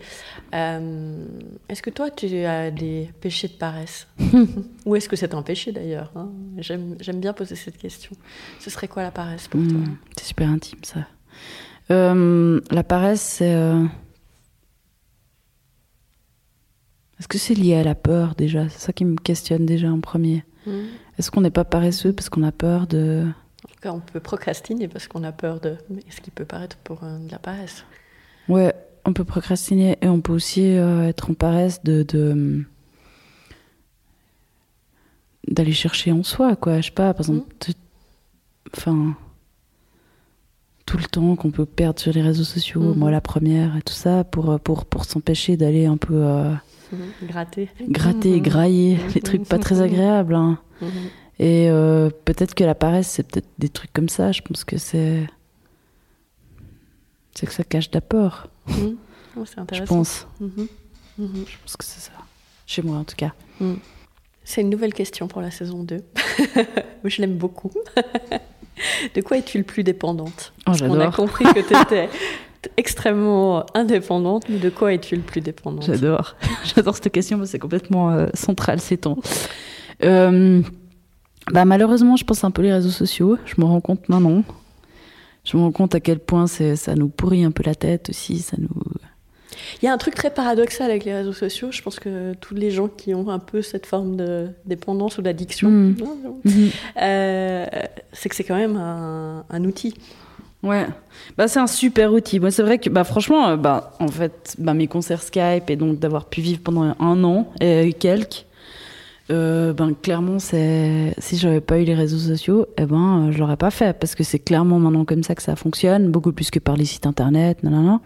Euh, est-ce que toi, tu as des péchés de paresse Ou est-ce que c'est un péché d'ailleurs hein? J'aime bien poser cette question. Ce serait quoi la paresse pour toi? Mm, c'est super intime, ça. La paresse, c'est. euh, Est-ce que c'est lié à la peur déjà? C'est ça qui me questionne déjà en premier. Mm. Est-ce qu'on n'est pas paresseux parce qu'on a peur de. En tout cas, on peut procrastiner parce qu'on a peur de. Mais ce qui peut paraître pour euh, de la paresse? Ouais, on peut procrastiner et on peut aussi euh, être en paresse de. de d'aller chercher en soi, quoi. Je sais pas, par exemple. tout- Enfin. Tout le temps qu'on peut perdre sur les réseaux sociaux, Mhm. moi la première et tout ça, pour, euh, pour, pour s'empêcher d'aller un peu euh. Gratter. gratter, Mhm. grailler, les trucs pas très agréables. hein. Mhm. Et euh, peut-être que la paresse, c'est peut-être des trucs comme ça. Je pense que c'est. C'est que ça cache de la peur, Mhm. Oh, c'est je intéressant. pense. Mhm. Mhm. Je pense que c'est ça. Chez moi, en tout cas. C'est une nouvelle question pour la saison 2. Je l'aime beaucoup. de quoi es-tu le plus dépendante? Oh, Parce qu'on a compris que tu étais extrêmement indépendante, mais de quoi es-tu le plus dépendante? J'adore. J'adore cette question, parce que c'est complètement euh, central ces temps. Euh, bah, malheureusement, je pense un peu les réseaux sociaux. Je me rends compte maintenant. Je me rends compte à quel point ça nous pourrit un peu la tête aussi. Ça nous... Il y a un truc très paradoxal avec les réseaux sociaux. Je pense que tous les gens qui ont un peu cette forme de dépendance ou d'addiction, Mm. non, Mhm. euh, c'est que c'est quand même un, un outil. Ouais, bah, c'est un super outil. Moi, c'est vrai que, bah, franchement, euh, bah, en fait, bah, mes concerts Skype et donc d'avoir pu vivre pendant un an et quelques, euh, ben, clairement, c'est si j'avais pas eu les réseaux sociaux, eh ben, euh, je l'aurais pas fait parce que c'est clairement maintenant comme ça que ça fonctionne, beaucoup plus que par les sites internet, nanana.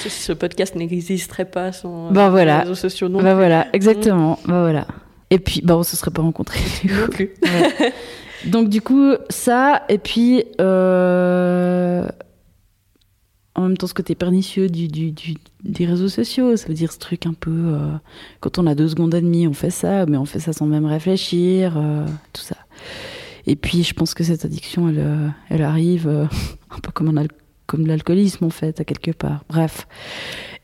Ce, ce podcast n'existerait pas sans euh, Bah, voilà. les réseaux sociaux non bah voilà, exactement, bah voilà. Et puis, bah, on se serait pas rencontrés. du coup. non plus. Ouais. Donc du coup, ça, et puis euh, en même temps ce côté pernicieux du, des réseaux sociaux, ça veut dire ce truc un peu, euh, quand on a deux secondes et demie, on fait ça, mais on fait ça sans même réfléchir, euh, tout ça. Et puis je pense que cette addiction, elle, arrive un peu comme, comme l'alcoolisme en fait, à quelque part. Bref.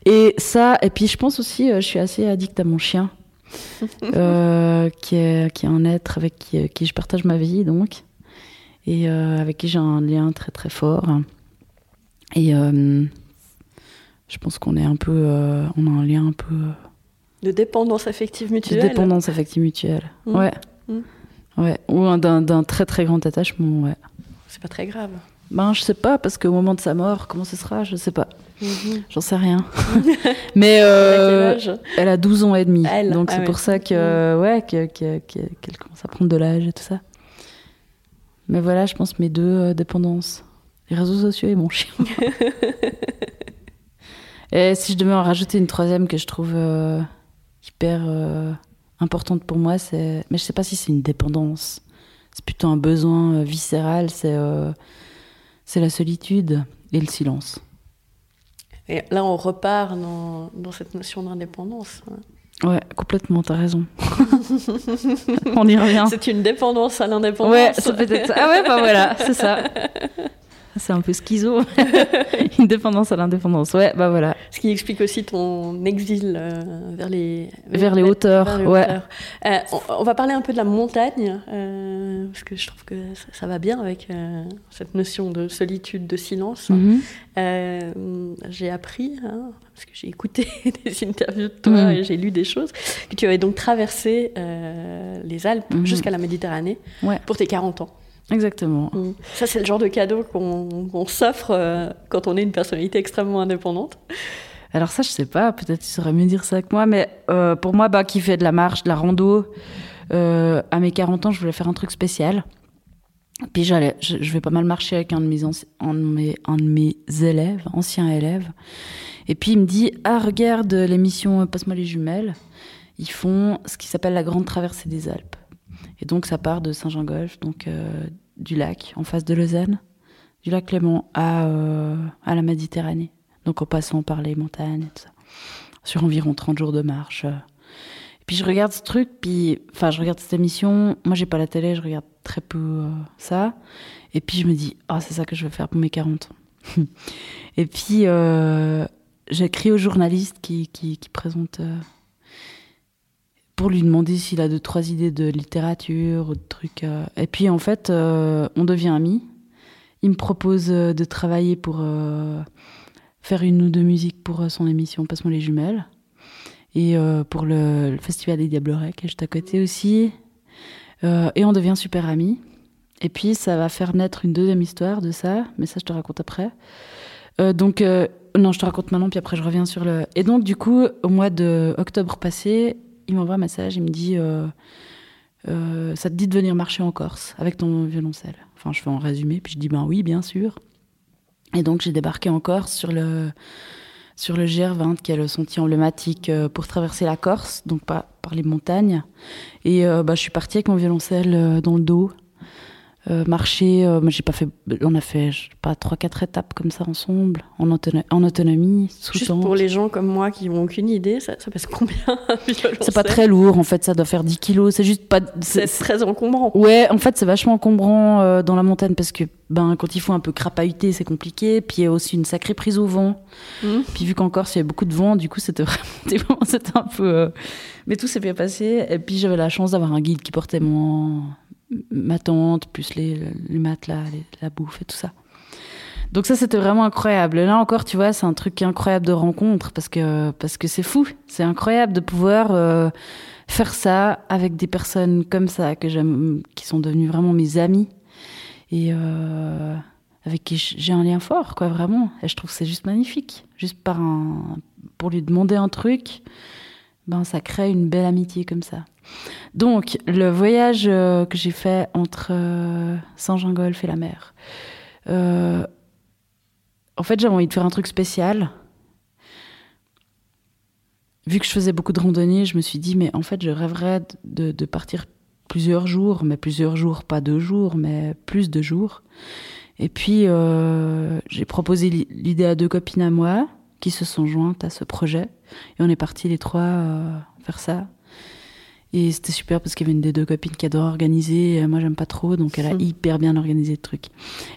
Et ça, et puis je pense aussi, je suis assez addict à mon chien euh, qui, est, qui est un être avec qui, qui je partage ma vie, donc, et euh, avec qui j'ai un lien très très fort. Et euh, je pense qu'on est un peu, euh, on a un lien un peu euh, De dépendance affective de mutuelle. dépendance affective mutuelle. Mm. Ouais. Mm. Ouais. Ou un- d'un d'un très très grand attachement, ouais. C'est pas très grave. Ben, je sais pas, parce qu'au moment de sa mort, comment ce sera, je sais pas. Mhm. J'en sais rien. Mais euh, Elle a 12 ans et demi. Elle, donc ah c'est ouais. pour ça que, ouais, que- que- qu'elle commence à prendre de l'âge et tout ça. Mais voilà, je pense mes deux euh, dépendances. Les réseaux sociaux et mon chien. et si je devais en rajouter une troisième que je trouve euh, hyper euh, importante pour moi, c'est... Mais je sais pas si c'est une dépendance. C'est plutôt un besoin viscéral, c'est, c'est la solitude et le silence. Et là, on repart dans, dans cette notion d'indépendance. hein. Ouais, complètement, t'as raison. On y revient. C'est une dépendance à l'indépendance. Ouais, c'est peut-être ça. Ah ouais, bah voilà, c'est ça. C'est un peu schizo. Une dépendance à l'indépendance. Ouais, bah voilà. Ce qui explique aussi ton exil euh, vers les Vers les hauteurs, vers les ouais. hauteurs. Euh, on, on va parler un peu de la montagne euh, parce que je trouve que ça, ça va bien avec cette notion de solitude, de silence. Mhm. J'ai appris, hein, parce que j'ai écouté des interviews de toi Mhm. et j'ai lu des choses, que tu avais donc traversé les Alpes Mhm. jusqu'à la Méditerranée Ouais. pour tes 40 ans. Exactement. Ça, c'est le genre de cadeau qu'on s'offre euh, quand on est une personnalité extrêmement indépendante. Alors ça, je sais pas, peut-être tu saurais mieux dire ça que moi, mais euh, pour moi, bah, qui fait de la marche, de la rando, euh, à mes 40 ans, je voulais faire un truc spécial. Puis j'allais, je, je vais pas mal marcher avec un de mes, un de mes, un de mes élèves, anciens élèves. Et puis il me dit, ah regarde l'émission Passe-moi les jumelles. Ils font ce qui s'appelle la grande traversée des Alpes. Et donc ça part de Saint-Jean-Golf, donc euh, du lac, en face de Lausanne, du lac Clément à, euh, à la Méditerranée. Donc en passant par les montagnes et tout ça. Sur environ 30 jours de marche. Et puis je regarde ce truc, puis enfin je regarde cette émission. Moi j'ai pas la télé, je regarde très peu euh, ça. Et puis je me dis, ah c'est ça que je veux faire pour mes 40 ans. et puis euh, j'écris au journaliste qui, qui, qui présente euh, pour lui demander s'il a deux trois idées de littérature ou de trucs. euh. Et puis en fait, euh, on devient amis. Il me propose euh, de travailler pour faire une ou deux musiques pour son émission Passe-moi les jumelles. Et pour le, le festival des Diablerets, qui est juste à côté aussi. Et on devient super amis. Et puis ça va faire naître une deuxième histoire de ça, mais ça je te raconte après. Donc, non, je te raconte maintenant, puis après je reviens sur le. Et donc, du coup, au mois de octobre passé, il m'envoie un message, il me dit euh, euh, Ça te dit de venir marcher en Corse avec ton violoncelle Enfin, je fais en résumé, puis je dis Ben oui, bien sûr. Et donc, j'ai débarqué en Corse sur le, sur le GR20, qui est le sentier emblématique euh, pour traverser la Corse, donc pas par les montagnes. Et euh, bah, je suis partie avec mon violoncelle dans le dos. Euh, marcher, euh, j'ai pas fait, on a fait je sais pas trois quatre étapes comme ça ensemble, en, autono- en autonomie, sous Juste tente. pour les gens comme moi qui n'ont aucune idée, ça, ça pèse combien C'est pas très lourd en fait, ça doit faire 10 kilos, c'est juste pas. C'est très encombrant. Ouais, en fait c'est vachement encombrant euh, dans la montagne parce que ben quand il faut un peu crapahuter c'est compliqué, puis il y a aussi une sacrée prise au vent. Mhm. Puis vu qu'en Corse il y avait beaucoup de vent, du coup c'était vraiment, c'était un peu. Mais tout s'est bien passé. Et puis j'avais la chance d'avoir un guide qui portait mon ma tente, plus les, matelas, la bouffe et tout ça. Donc ça, c'était vraiment incroyable. Et là encore, tu vois, c'est un truc incroyable de rencontre parce que parce que c'est fou. C'est incroyable de pouvoir euh, faire ça avec des personnes comme ça que j'aime, qui sont devenues vraiment mes amis et euh, avec qui j'ai un lien fort, quoi, vraiment. Et je trouve que c'est juste magnifique. Juste par un, pour lui demander un truc, ben ça crée une belle amitié comme ça. Donc le voyage euh, que j'ai fait entre euh, Saint-Jean-Golfe et la mer. Euh, en fait, j'avais envie de faire un truc spécial. Vu que je faisais beaucoup de randonnées, je me suis dit, mais en fait, je rêverais de, partir plusieurs jours, mais plusieurs jours, pas deux jours, mais plus de jours. Et puis, j'ai proposé l'idée à deux copines à moi qui se sont jointes à ce projet. Et on est partis les trois faire ça. Et c'était super parce qu'il y avait une des deux copines qui adore organiser. Moi, j'aime pas trop, donc elle a Mm. hyper bien organisé le truc.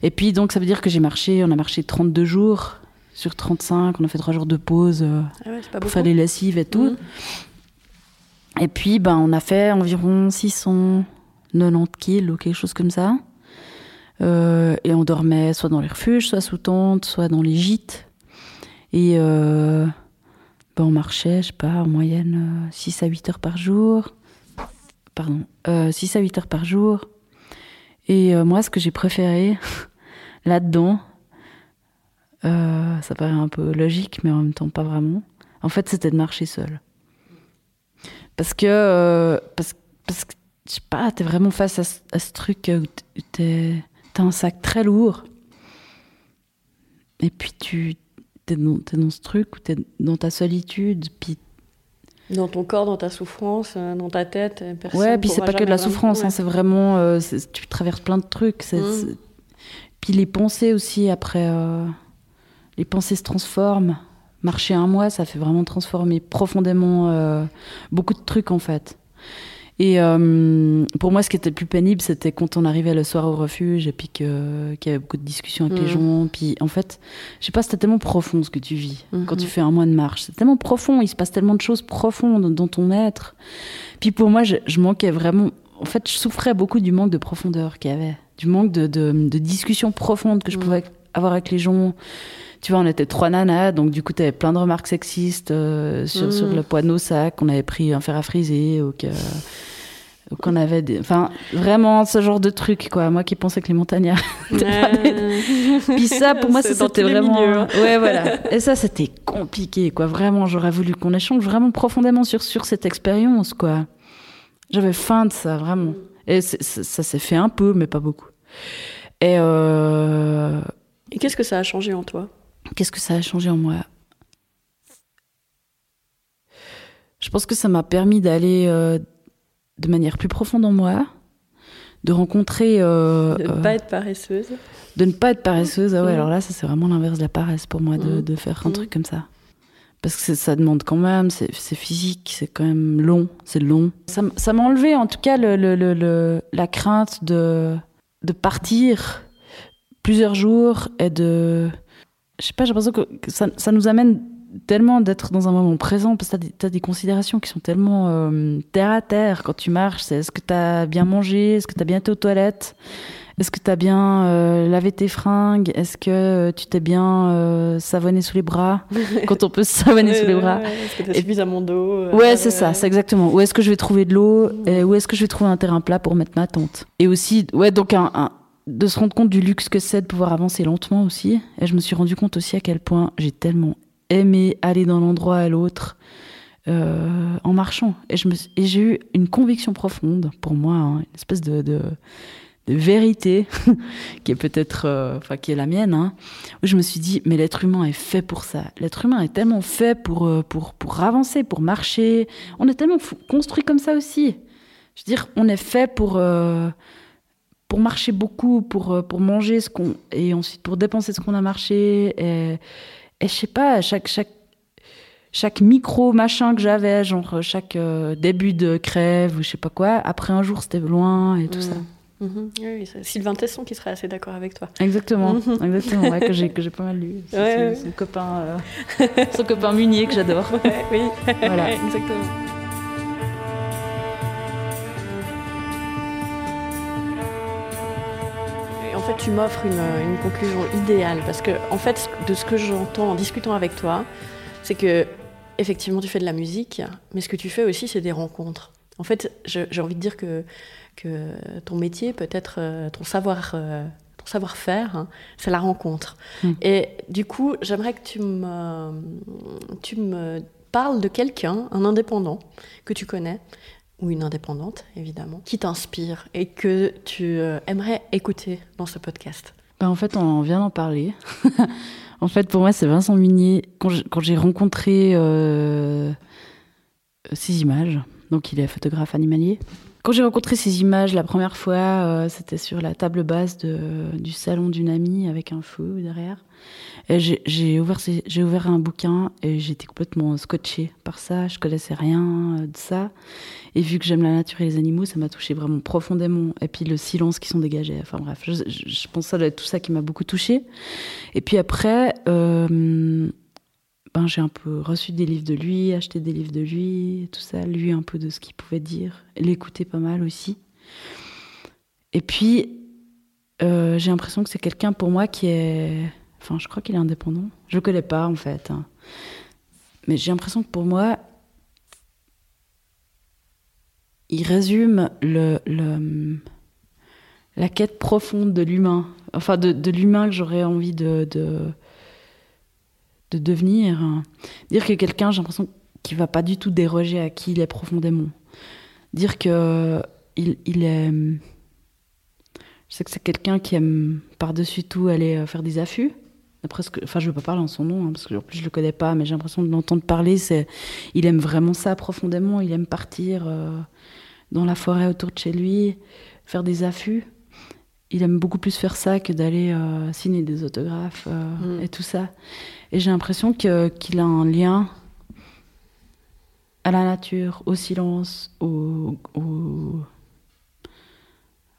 Et puis, donc, ça veut dire que j'ai marché, on a marché 32 jours sur 35. On a fait trois jours de pause euh, Ah ouais, c'est pas pour faire les lessives et tout. Mhm. Et puis, ben, on a fait environ 690 kills ou quelque chose comme ça. Euh, et on dormait soit dans les refuges, soit sous tente, soit dans les gîtes. Et euh, ben, on marchait, je sais pas, en moyenne euh, 6 à 8 heures par jour. Pardon, euh, 6 à 8 heures par jour. Et euh, moi, ce que j'ai préféré là-dedans, euh, ça paraît un peu logique, mais en même temps pas vraiment. En fait, c'était de marcher seul. Parce que, euh, parce, parce que, je sais pas, t'es vraiment face à, ce- truc où t'as un sac très lourd. Et puis tu t'es dans, dans ce truc où t'es dans ta solitude. Puis, Dans ton corps, dans ta souffrance, euh, dans ta tête, euh, personne ouais, puis c'est pas que de la souffrance, hein, c'est vraiment. euh, tu traverses plein de trucs. Mm. c'est- Puis les pensées aussi, après. euh, les pensées se transforment. Marcher un mois, ça fait vraiment transformer profondément euh, beaucoup de trucs en fait. Et euh, pour moi, ce qui était le plus pénible, c'était quand on arrivait le soir au refuge et puis que- qu'il y avait beaucoup de discussions avec les Mhm. gens. Puis en fait, je sais pas, c'était tellement profond ce que tu vis quand tu fais un mois de marche. C'est tellement profond, il se passe tellement de choses profondes dans ton être. Puis pour moi, je, je manquais vraiment. En fait, je souffrais beaucoup du manque de profondeur qu'il y avait, du manque de, de, de discussions profondes que je Mhm. Avoir avec les gens. Tu vois, on était trois nanas, donc du coup, tu avais plein de remarques sexistes euh, sur, sur le poids de nos sacs, qu'on avait pris un fer à friser, ou que- qu'on avait des... Enfin, vraiment, ce genre de truc, quoi. Moi qui pensais que les montagnards... Ouais. Puis ça, pour moi, c'était vraiment... milieux, hein. Ouais, voilà. Et ça, c'était compliqué, quoi. Vraiment, j'aurais voulu qu'on échange vraiment profondément sur, sur cette expérience, quoi. J'avais faim de ça, vraiment. Et ça s'est fait un peu, mais pas beaucoup. Et... Euh... Et qu'est-ce que ça a changé en toi? Qu'est-ce que ça a changé en moi? Je pense que ça m'a permis d'aller euh, de manière plus profonde en moi, de rencontrer, euh, De ne euh, pas être paresseuse. de ne pas être paresseuse. Ah ouais, alors là, ça c'est vraiment l'inverse de la paresse pour moi de, de faire un truc comme ça. Parce que ça demande quand même, c'est physique, c'est quand même long, c'est long. Ça, m'a enlevé en tout cas le, le- le- le- la crainte de, de partir plusieurs jours et de. Je sais pas, j'ai l'impression que ça, ça nous amène tellement d'être dans un moment présent parce que t'as des, t'as des considérations qui sont tellement euh, terre à terre quand tu marches. C'est est-ce que t'as bien mangé? Est-ce que t'as bien été aux toilettes? Est-ce que t'as bien euh, lavé tes fringues? Est-ce que euh, tu t'es bien euh, savonné sous les bras? Quand on peut se savonner sous les bras. Est-ce que t'as Et- suffisamment d'eau Ouais, c'est ça, c'est exactement. Où est-ce que je vais trouver de l'eau? Et Où est-ce que je vais trouver un terrain plat pour mettre ma tente? Et aussi, ouais, donc un, un- de se rendre compte du luxe que c'est de pouvoir avancer lentement aussi. Et je me suis rendu compte aussi à quel point j'ai tellement aimé aller d'un endroit à l'autre euh, en marchant. Et j'ai eu une conviction profonde pour moi, hein, une espèce de, vérité qui est peut-être, euh, enfin qui est la mienne, hein, où je me suis dit, mais l'être humain est fait pour ça. L'être humain est tellement fait pour, euh, pour, pour avancer, pour marcher. On est tellement construit comme ça aussi. Je veux dire, on est fait pour, pour marcher beaucoup, pour, euh, pour manger ce qu'on. et ensuite pour dépenser ce qu'on a marché. Et, et je sais pas, chaque. chaque chaque micro machin que j'avais, genre chaque euh, début de crève ou je sais pas quoi, après un jour c'était loin et tout ça. Mhm. Mhm. Oui, Sylvain Tesson qui serait assez d'accord avec toi. Exactement, Mhm. exactement, ouais, que j'ai que j'ai pas mal lu. Ouais, son, ouais. son copain, euh, son copain Munier que j'adore. Oui, Voilà. exactement. Fait, tu m'offres une, une conclusion idéale parce que, en fait, de ce que j'entends en discutant avec toi, c'est que effectivement, tu fais de la musique, mais ce que tu fais aussi, c'est des rencontres. En fait, j'ai envie de dire que, que ton métier, peut-être euh, ton savoir, euh, ton savoir-faire, hein, c'est la rencontre. Mm. Et du coup, j'aimerais que tu me, tu me parles de quelqu'un, un indépendant que tu connais, ou une indépendante, évidemment, qui t'inspire et que tu euh, aimerais écouter dans ce podcast. Bah, en fait, on vient d'en parler. en fait, pour moi, c'est Vincent Munier. Quand j'ai- rencontré euh, ces images, donc il est photographe animalier. Quand j'ai rencontré ces images la première fois, euh, c'était sur la table basse de, du salon d'une amie avec un feu derrière. J'ai- ouvert, j'ai ouvert un bouquin et j'étais complètement scotchée par ça. Je connaissais rien euh, de ça. Et vu que j'aime la nature et les animaux, ça m'a touché vraiment profondément. Et puis le silence qui sont dégagés. Enfin bref, je, je- pense que ça tout ça qui m'a beaucoup touchée. Et puis après, euh, ben, j'ai un peu reçu des livres de lui, acheté des livres de lui, tout ça, lu un peu de ce qu'il pouvait dire, l'écouter pas mal aussi. Et puis, euh, j'ai l'impression que c'est quelqu'un pour moi qui est... Enfin, je crois qu'il est indépendant. Je le connais pas en fait. hein. Mais j'ai l'impression que pour moi, il résume la quête profonde de l'humain, enfin de, l'humain que j'aurais envie de, de devenir. Dire que quelqu'un, j'ai l'impression qu'il va pas du tout déroger à qui il est profondément. Dire que il, il est. Je sais que c'est quelqu'un qui aime par-dessus tout aller euh, faire des affûts. D'après ce que, enfin, je veux pas parler en son nom, hein, parce que en plus je le connais pas, mais j'ai l'impression de l'entendre parler. C'est, il aime vraiment ça profondément. Il aime partir euh, dans la forêt autour de chez lui, faire des affûts. Il aime beaucoup plus faire ça que d'aller euh, signer des autographes euh, Mm. et tout ça. Et j'ai l'impression que, qu'il a un lien à la nature, au silence, au, au-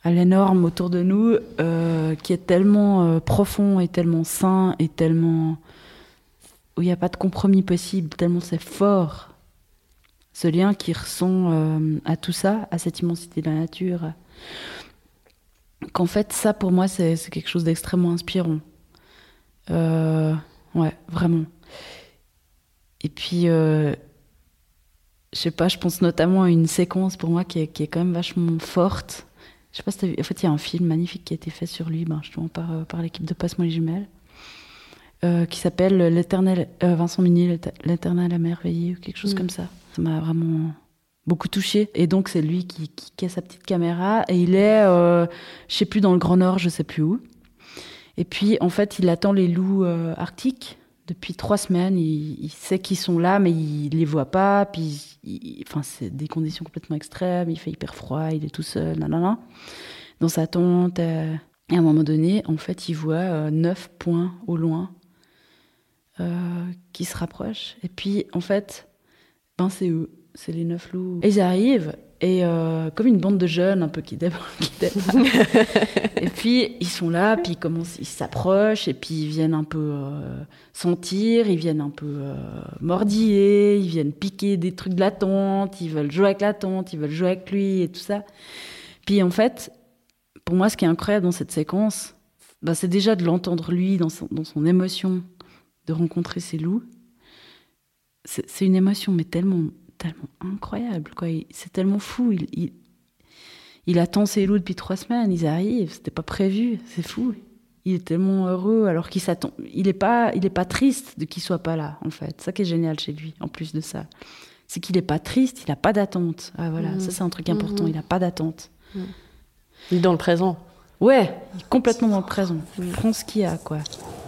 à l'énorme autour de nous, euh, qui est tellement profond et tellement sain et tellement où il n'y a pas de compromis possible, tellement c'est fort. Ce lien qui ressent à tout ça, à cette immensité de la nature, qu'en fait, ça pour moi, c'est quelque chose d'extrêmement inspirant. Euh, ouais, vraiment. Et puis, euh, je sais pas, je pense notamment à une séquence pour moi qui est, qui est quand même vachement forte. Je sais pas si t'as vu. En fait, il y a un film magnifique qui a été fait sur lui, ben, justement par, euh, par l'équipe de Passe-moi les jumelles, euh, qui s'appelle L'éternel. euh, Vincent L'éter- L'éternel à merveiller, ou quelque chose Mm. comme ça. Ça m'a vraiment beaucoup touché. Et donc, c'est lui qui, qui, a sa petite caméra et il est, euh, je sais plus, dans le Grand Nord, je sais plus où. Et puis, en fait, il attend les loups euh, arctiques depuis trois semaines. Il, sait qu'ils sont là, mais il les voit pas. Puis, enfin, c'est des conditions complètement extrêmes. Il fait hyper froid, il est tout seul, nanana, dans sa tente. euh. Et à un moment donné, en fait, il voit euh, neuf points au loin qui se rapprochent. Et puis, en fait, ben, c'est eux, c'est les neuf loups. Et ils arrivent. Et euh, comme une bande de jeunes un peu qui débarquent. et puis ils sont là, puis ils s'approchent, et puis ils viennent un peu euh, sentir, ils viennent un peu euh, mordiller, ils viennent piquer des trucs de la tente, ils veulent jouer avec la tente, ils veulent jouer avec lui et tout ça. Puis en fait, pour moi, ce qui est incroyable dans cette séquence, bah, c'est déjà de l'entendre lui dans son, dans son émotion, de rencontrer ces loups. C'est une émotion, mais tellement, tellement incroyable. quoi. C'est tellement fou. Il, il, il attend ses loups depuis trois semaines. Ils arrivent. C'était pas prévu. C'est fou. Il est tellement heureux alors qu'il s'attend. Il est pas, il est pas triste de qu'il soit pas là. En fait, ça qui est génial chez lui. En plus de ça, c'est qu'il est pas triste. Il a pas d'attente. Ah voilà, Mhm. ça c'est un truc important. Mhm. Il a pas d'attente. Il est dans le présent. Ouais, il est complètement dans le présent. Il prend ce qu'il y a, quoi.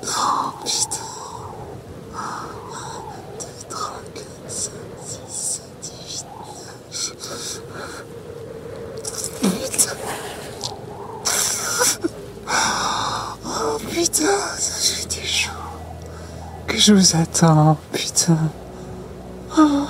Oh putain, ça j'ai été chaud. Que je vous attends, putain. Oh.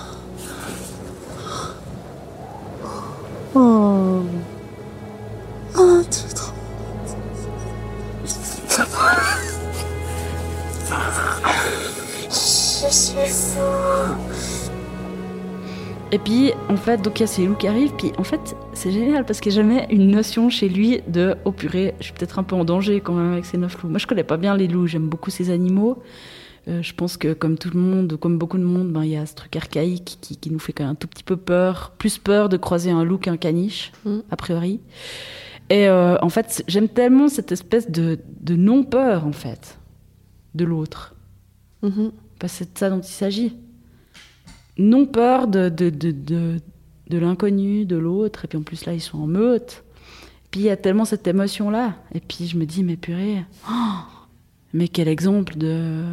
Puis, en fait, donc il y a ces loups qui arrivent. Puis, en fait, c'est génial parce qu'il n'y a jamais une notion chez lui de oh purée, je suis peut-être un peu en danger quand même avec ces neuf loups. Moi, je connais pas bien les loups. J'aime beaucoup ces animaux. Euh, je pense que comme tout le monde, comme beaucoup de monde, ben, il y a ce truc archaïque qui, qui, nous fait quand même un tout petit peu peur, plus peur de croiser un loup qu'un caniche, Mm. a priori. Et euh, en fait, j'aime tellement cette espèce de, de non-peur, en fait, de l'autre. Mhm. Parce que c'est de ça dont il s'agit. Non peur de, de, de, de, de l'inconnu, de l'autre. Et puis en plus, là, ils sont en meute. Puis il y a tellement cette émotion-là. Et puis je me dis, mais purée, oh, mais quel exemple de.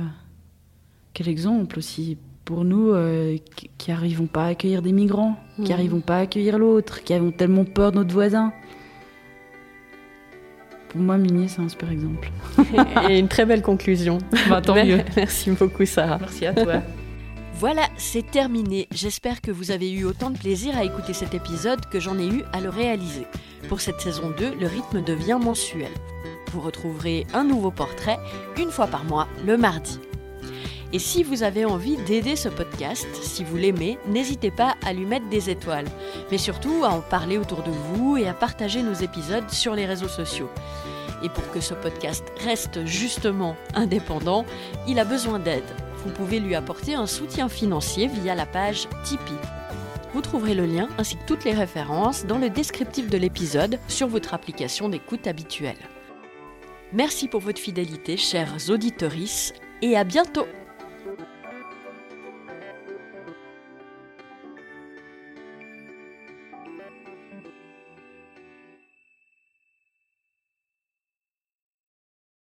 Quel exemple aussi pour nous euh, qui- n'arrivons pas à accueillir des migrants, qui n'arrivons pas à accueillir l'autre, qui avons tellement peur de notre voisin. Pour moi, Minier, c'est un super exemple. Et une très belle conclusion. Bah, tant mieux. Merci beaucoup, Sarah. Merci à toi. Voilà, c'est terminé. J'espère que vous avez eu autant de plaisir à écouter cet épisode que j'en ai eu à le réaliser. Pour cette saison 2, le rythme devient mensuel. Vous retrouverez un nouveau portrait une fois par mois, le mardi. Et si vous avez envie d'aider ce podcast, si vous l'aimez, n'hésitez pas à lui mettre des étoiles, mais surtout à en parler autour de vous et à partager nos épisodes sur les réseaux sociaux. Et pour que ce podcast reste justement indépendant, il a besoin d'aide. Vous pouvez lui apporter un soutien financier via la page Tipeee. Vous trouverez le lien ainsi que toutes les références dans le descriptif de l'épisode sur votre application d'écoute habituelle. Merci pour votre fidélité, chers auditorices, et à bientôt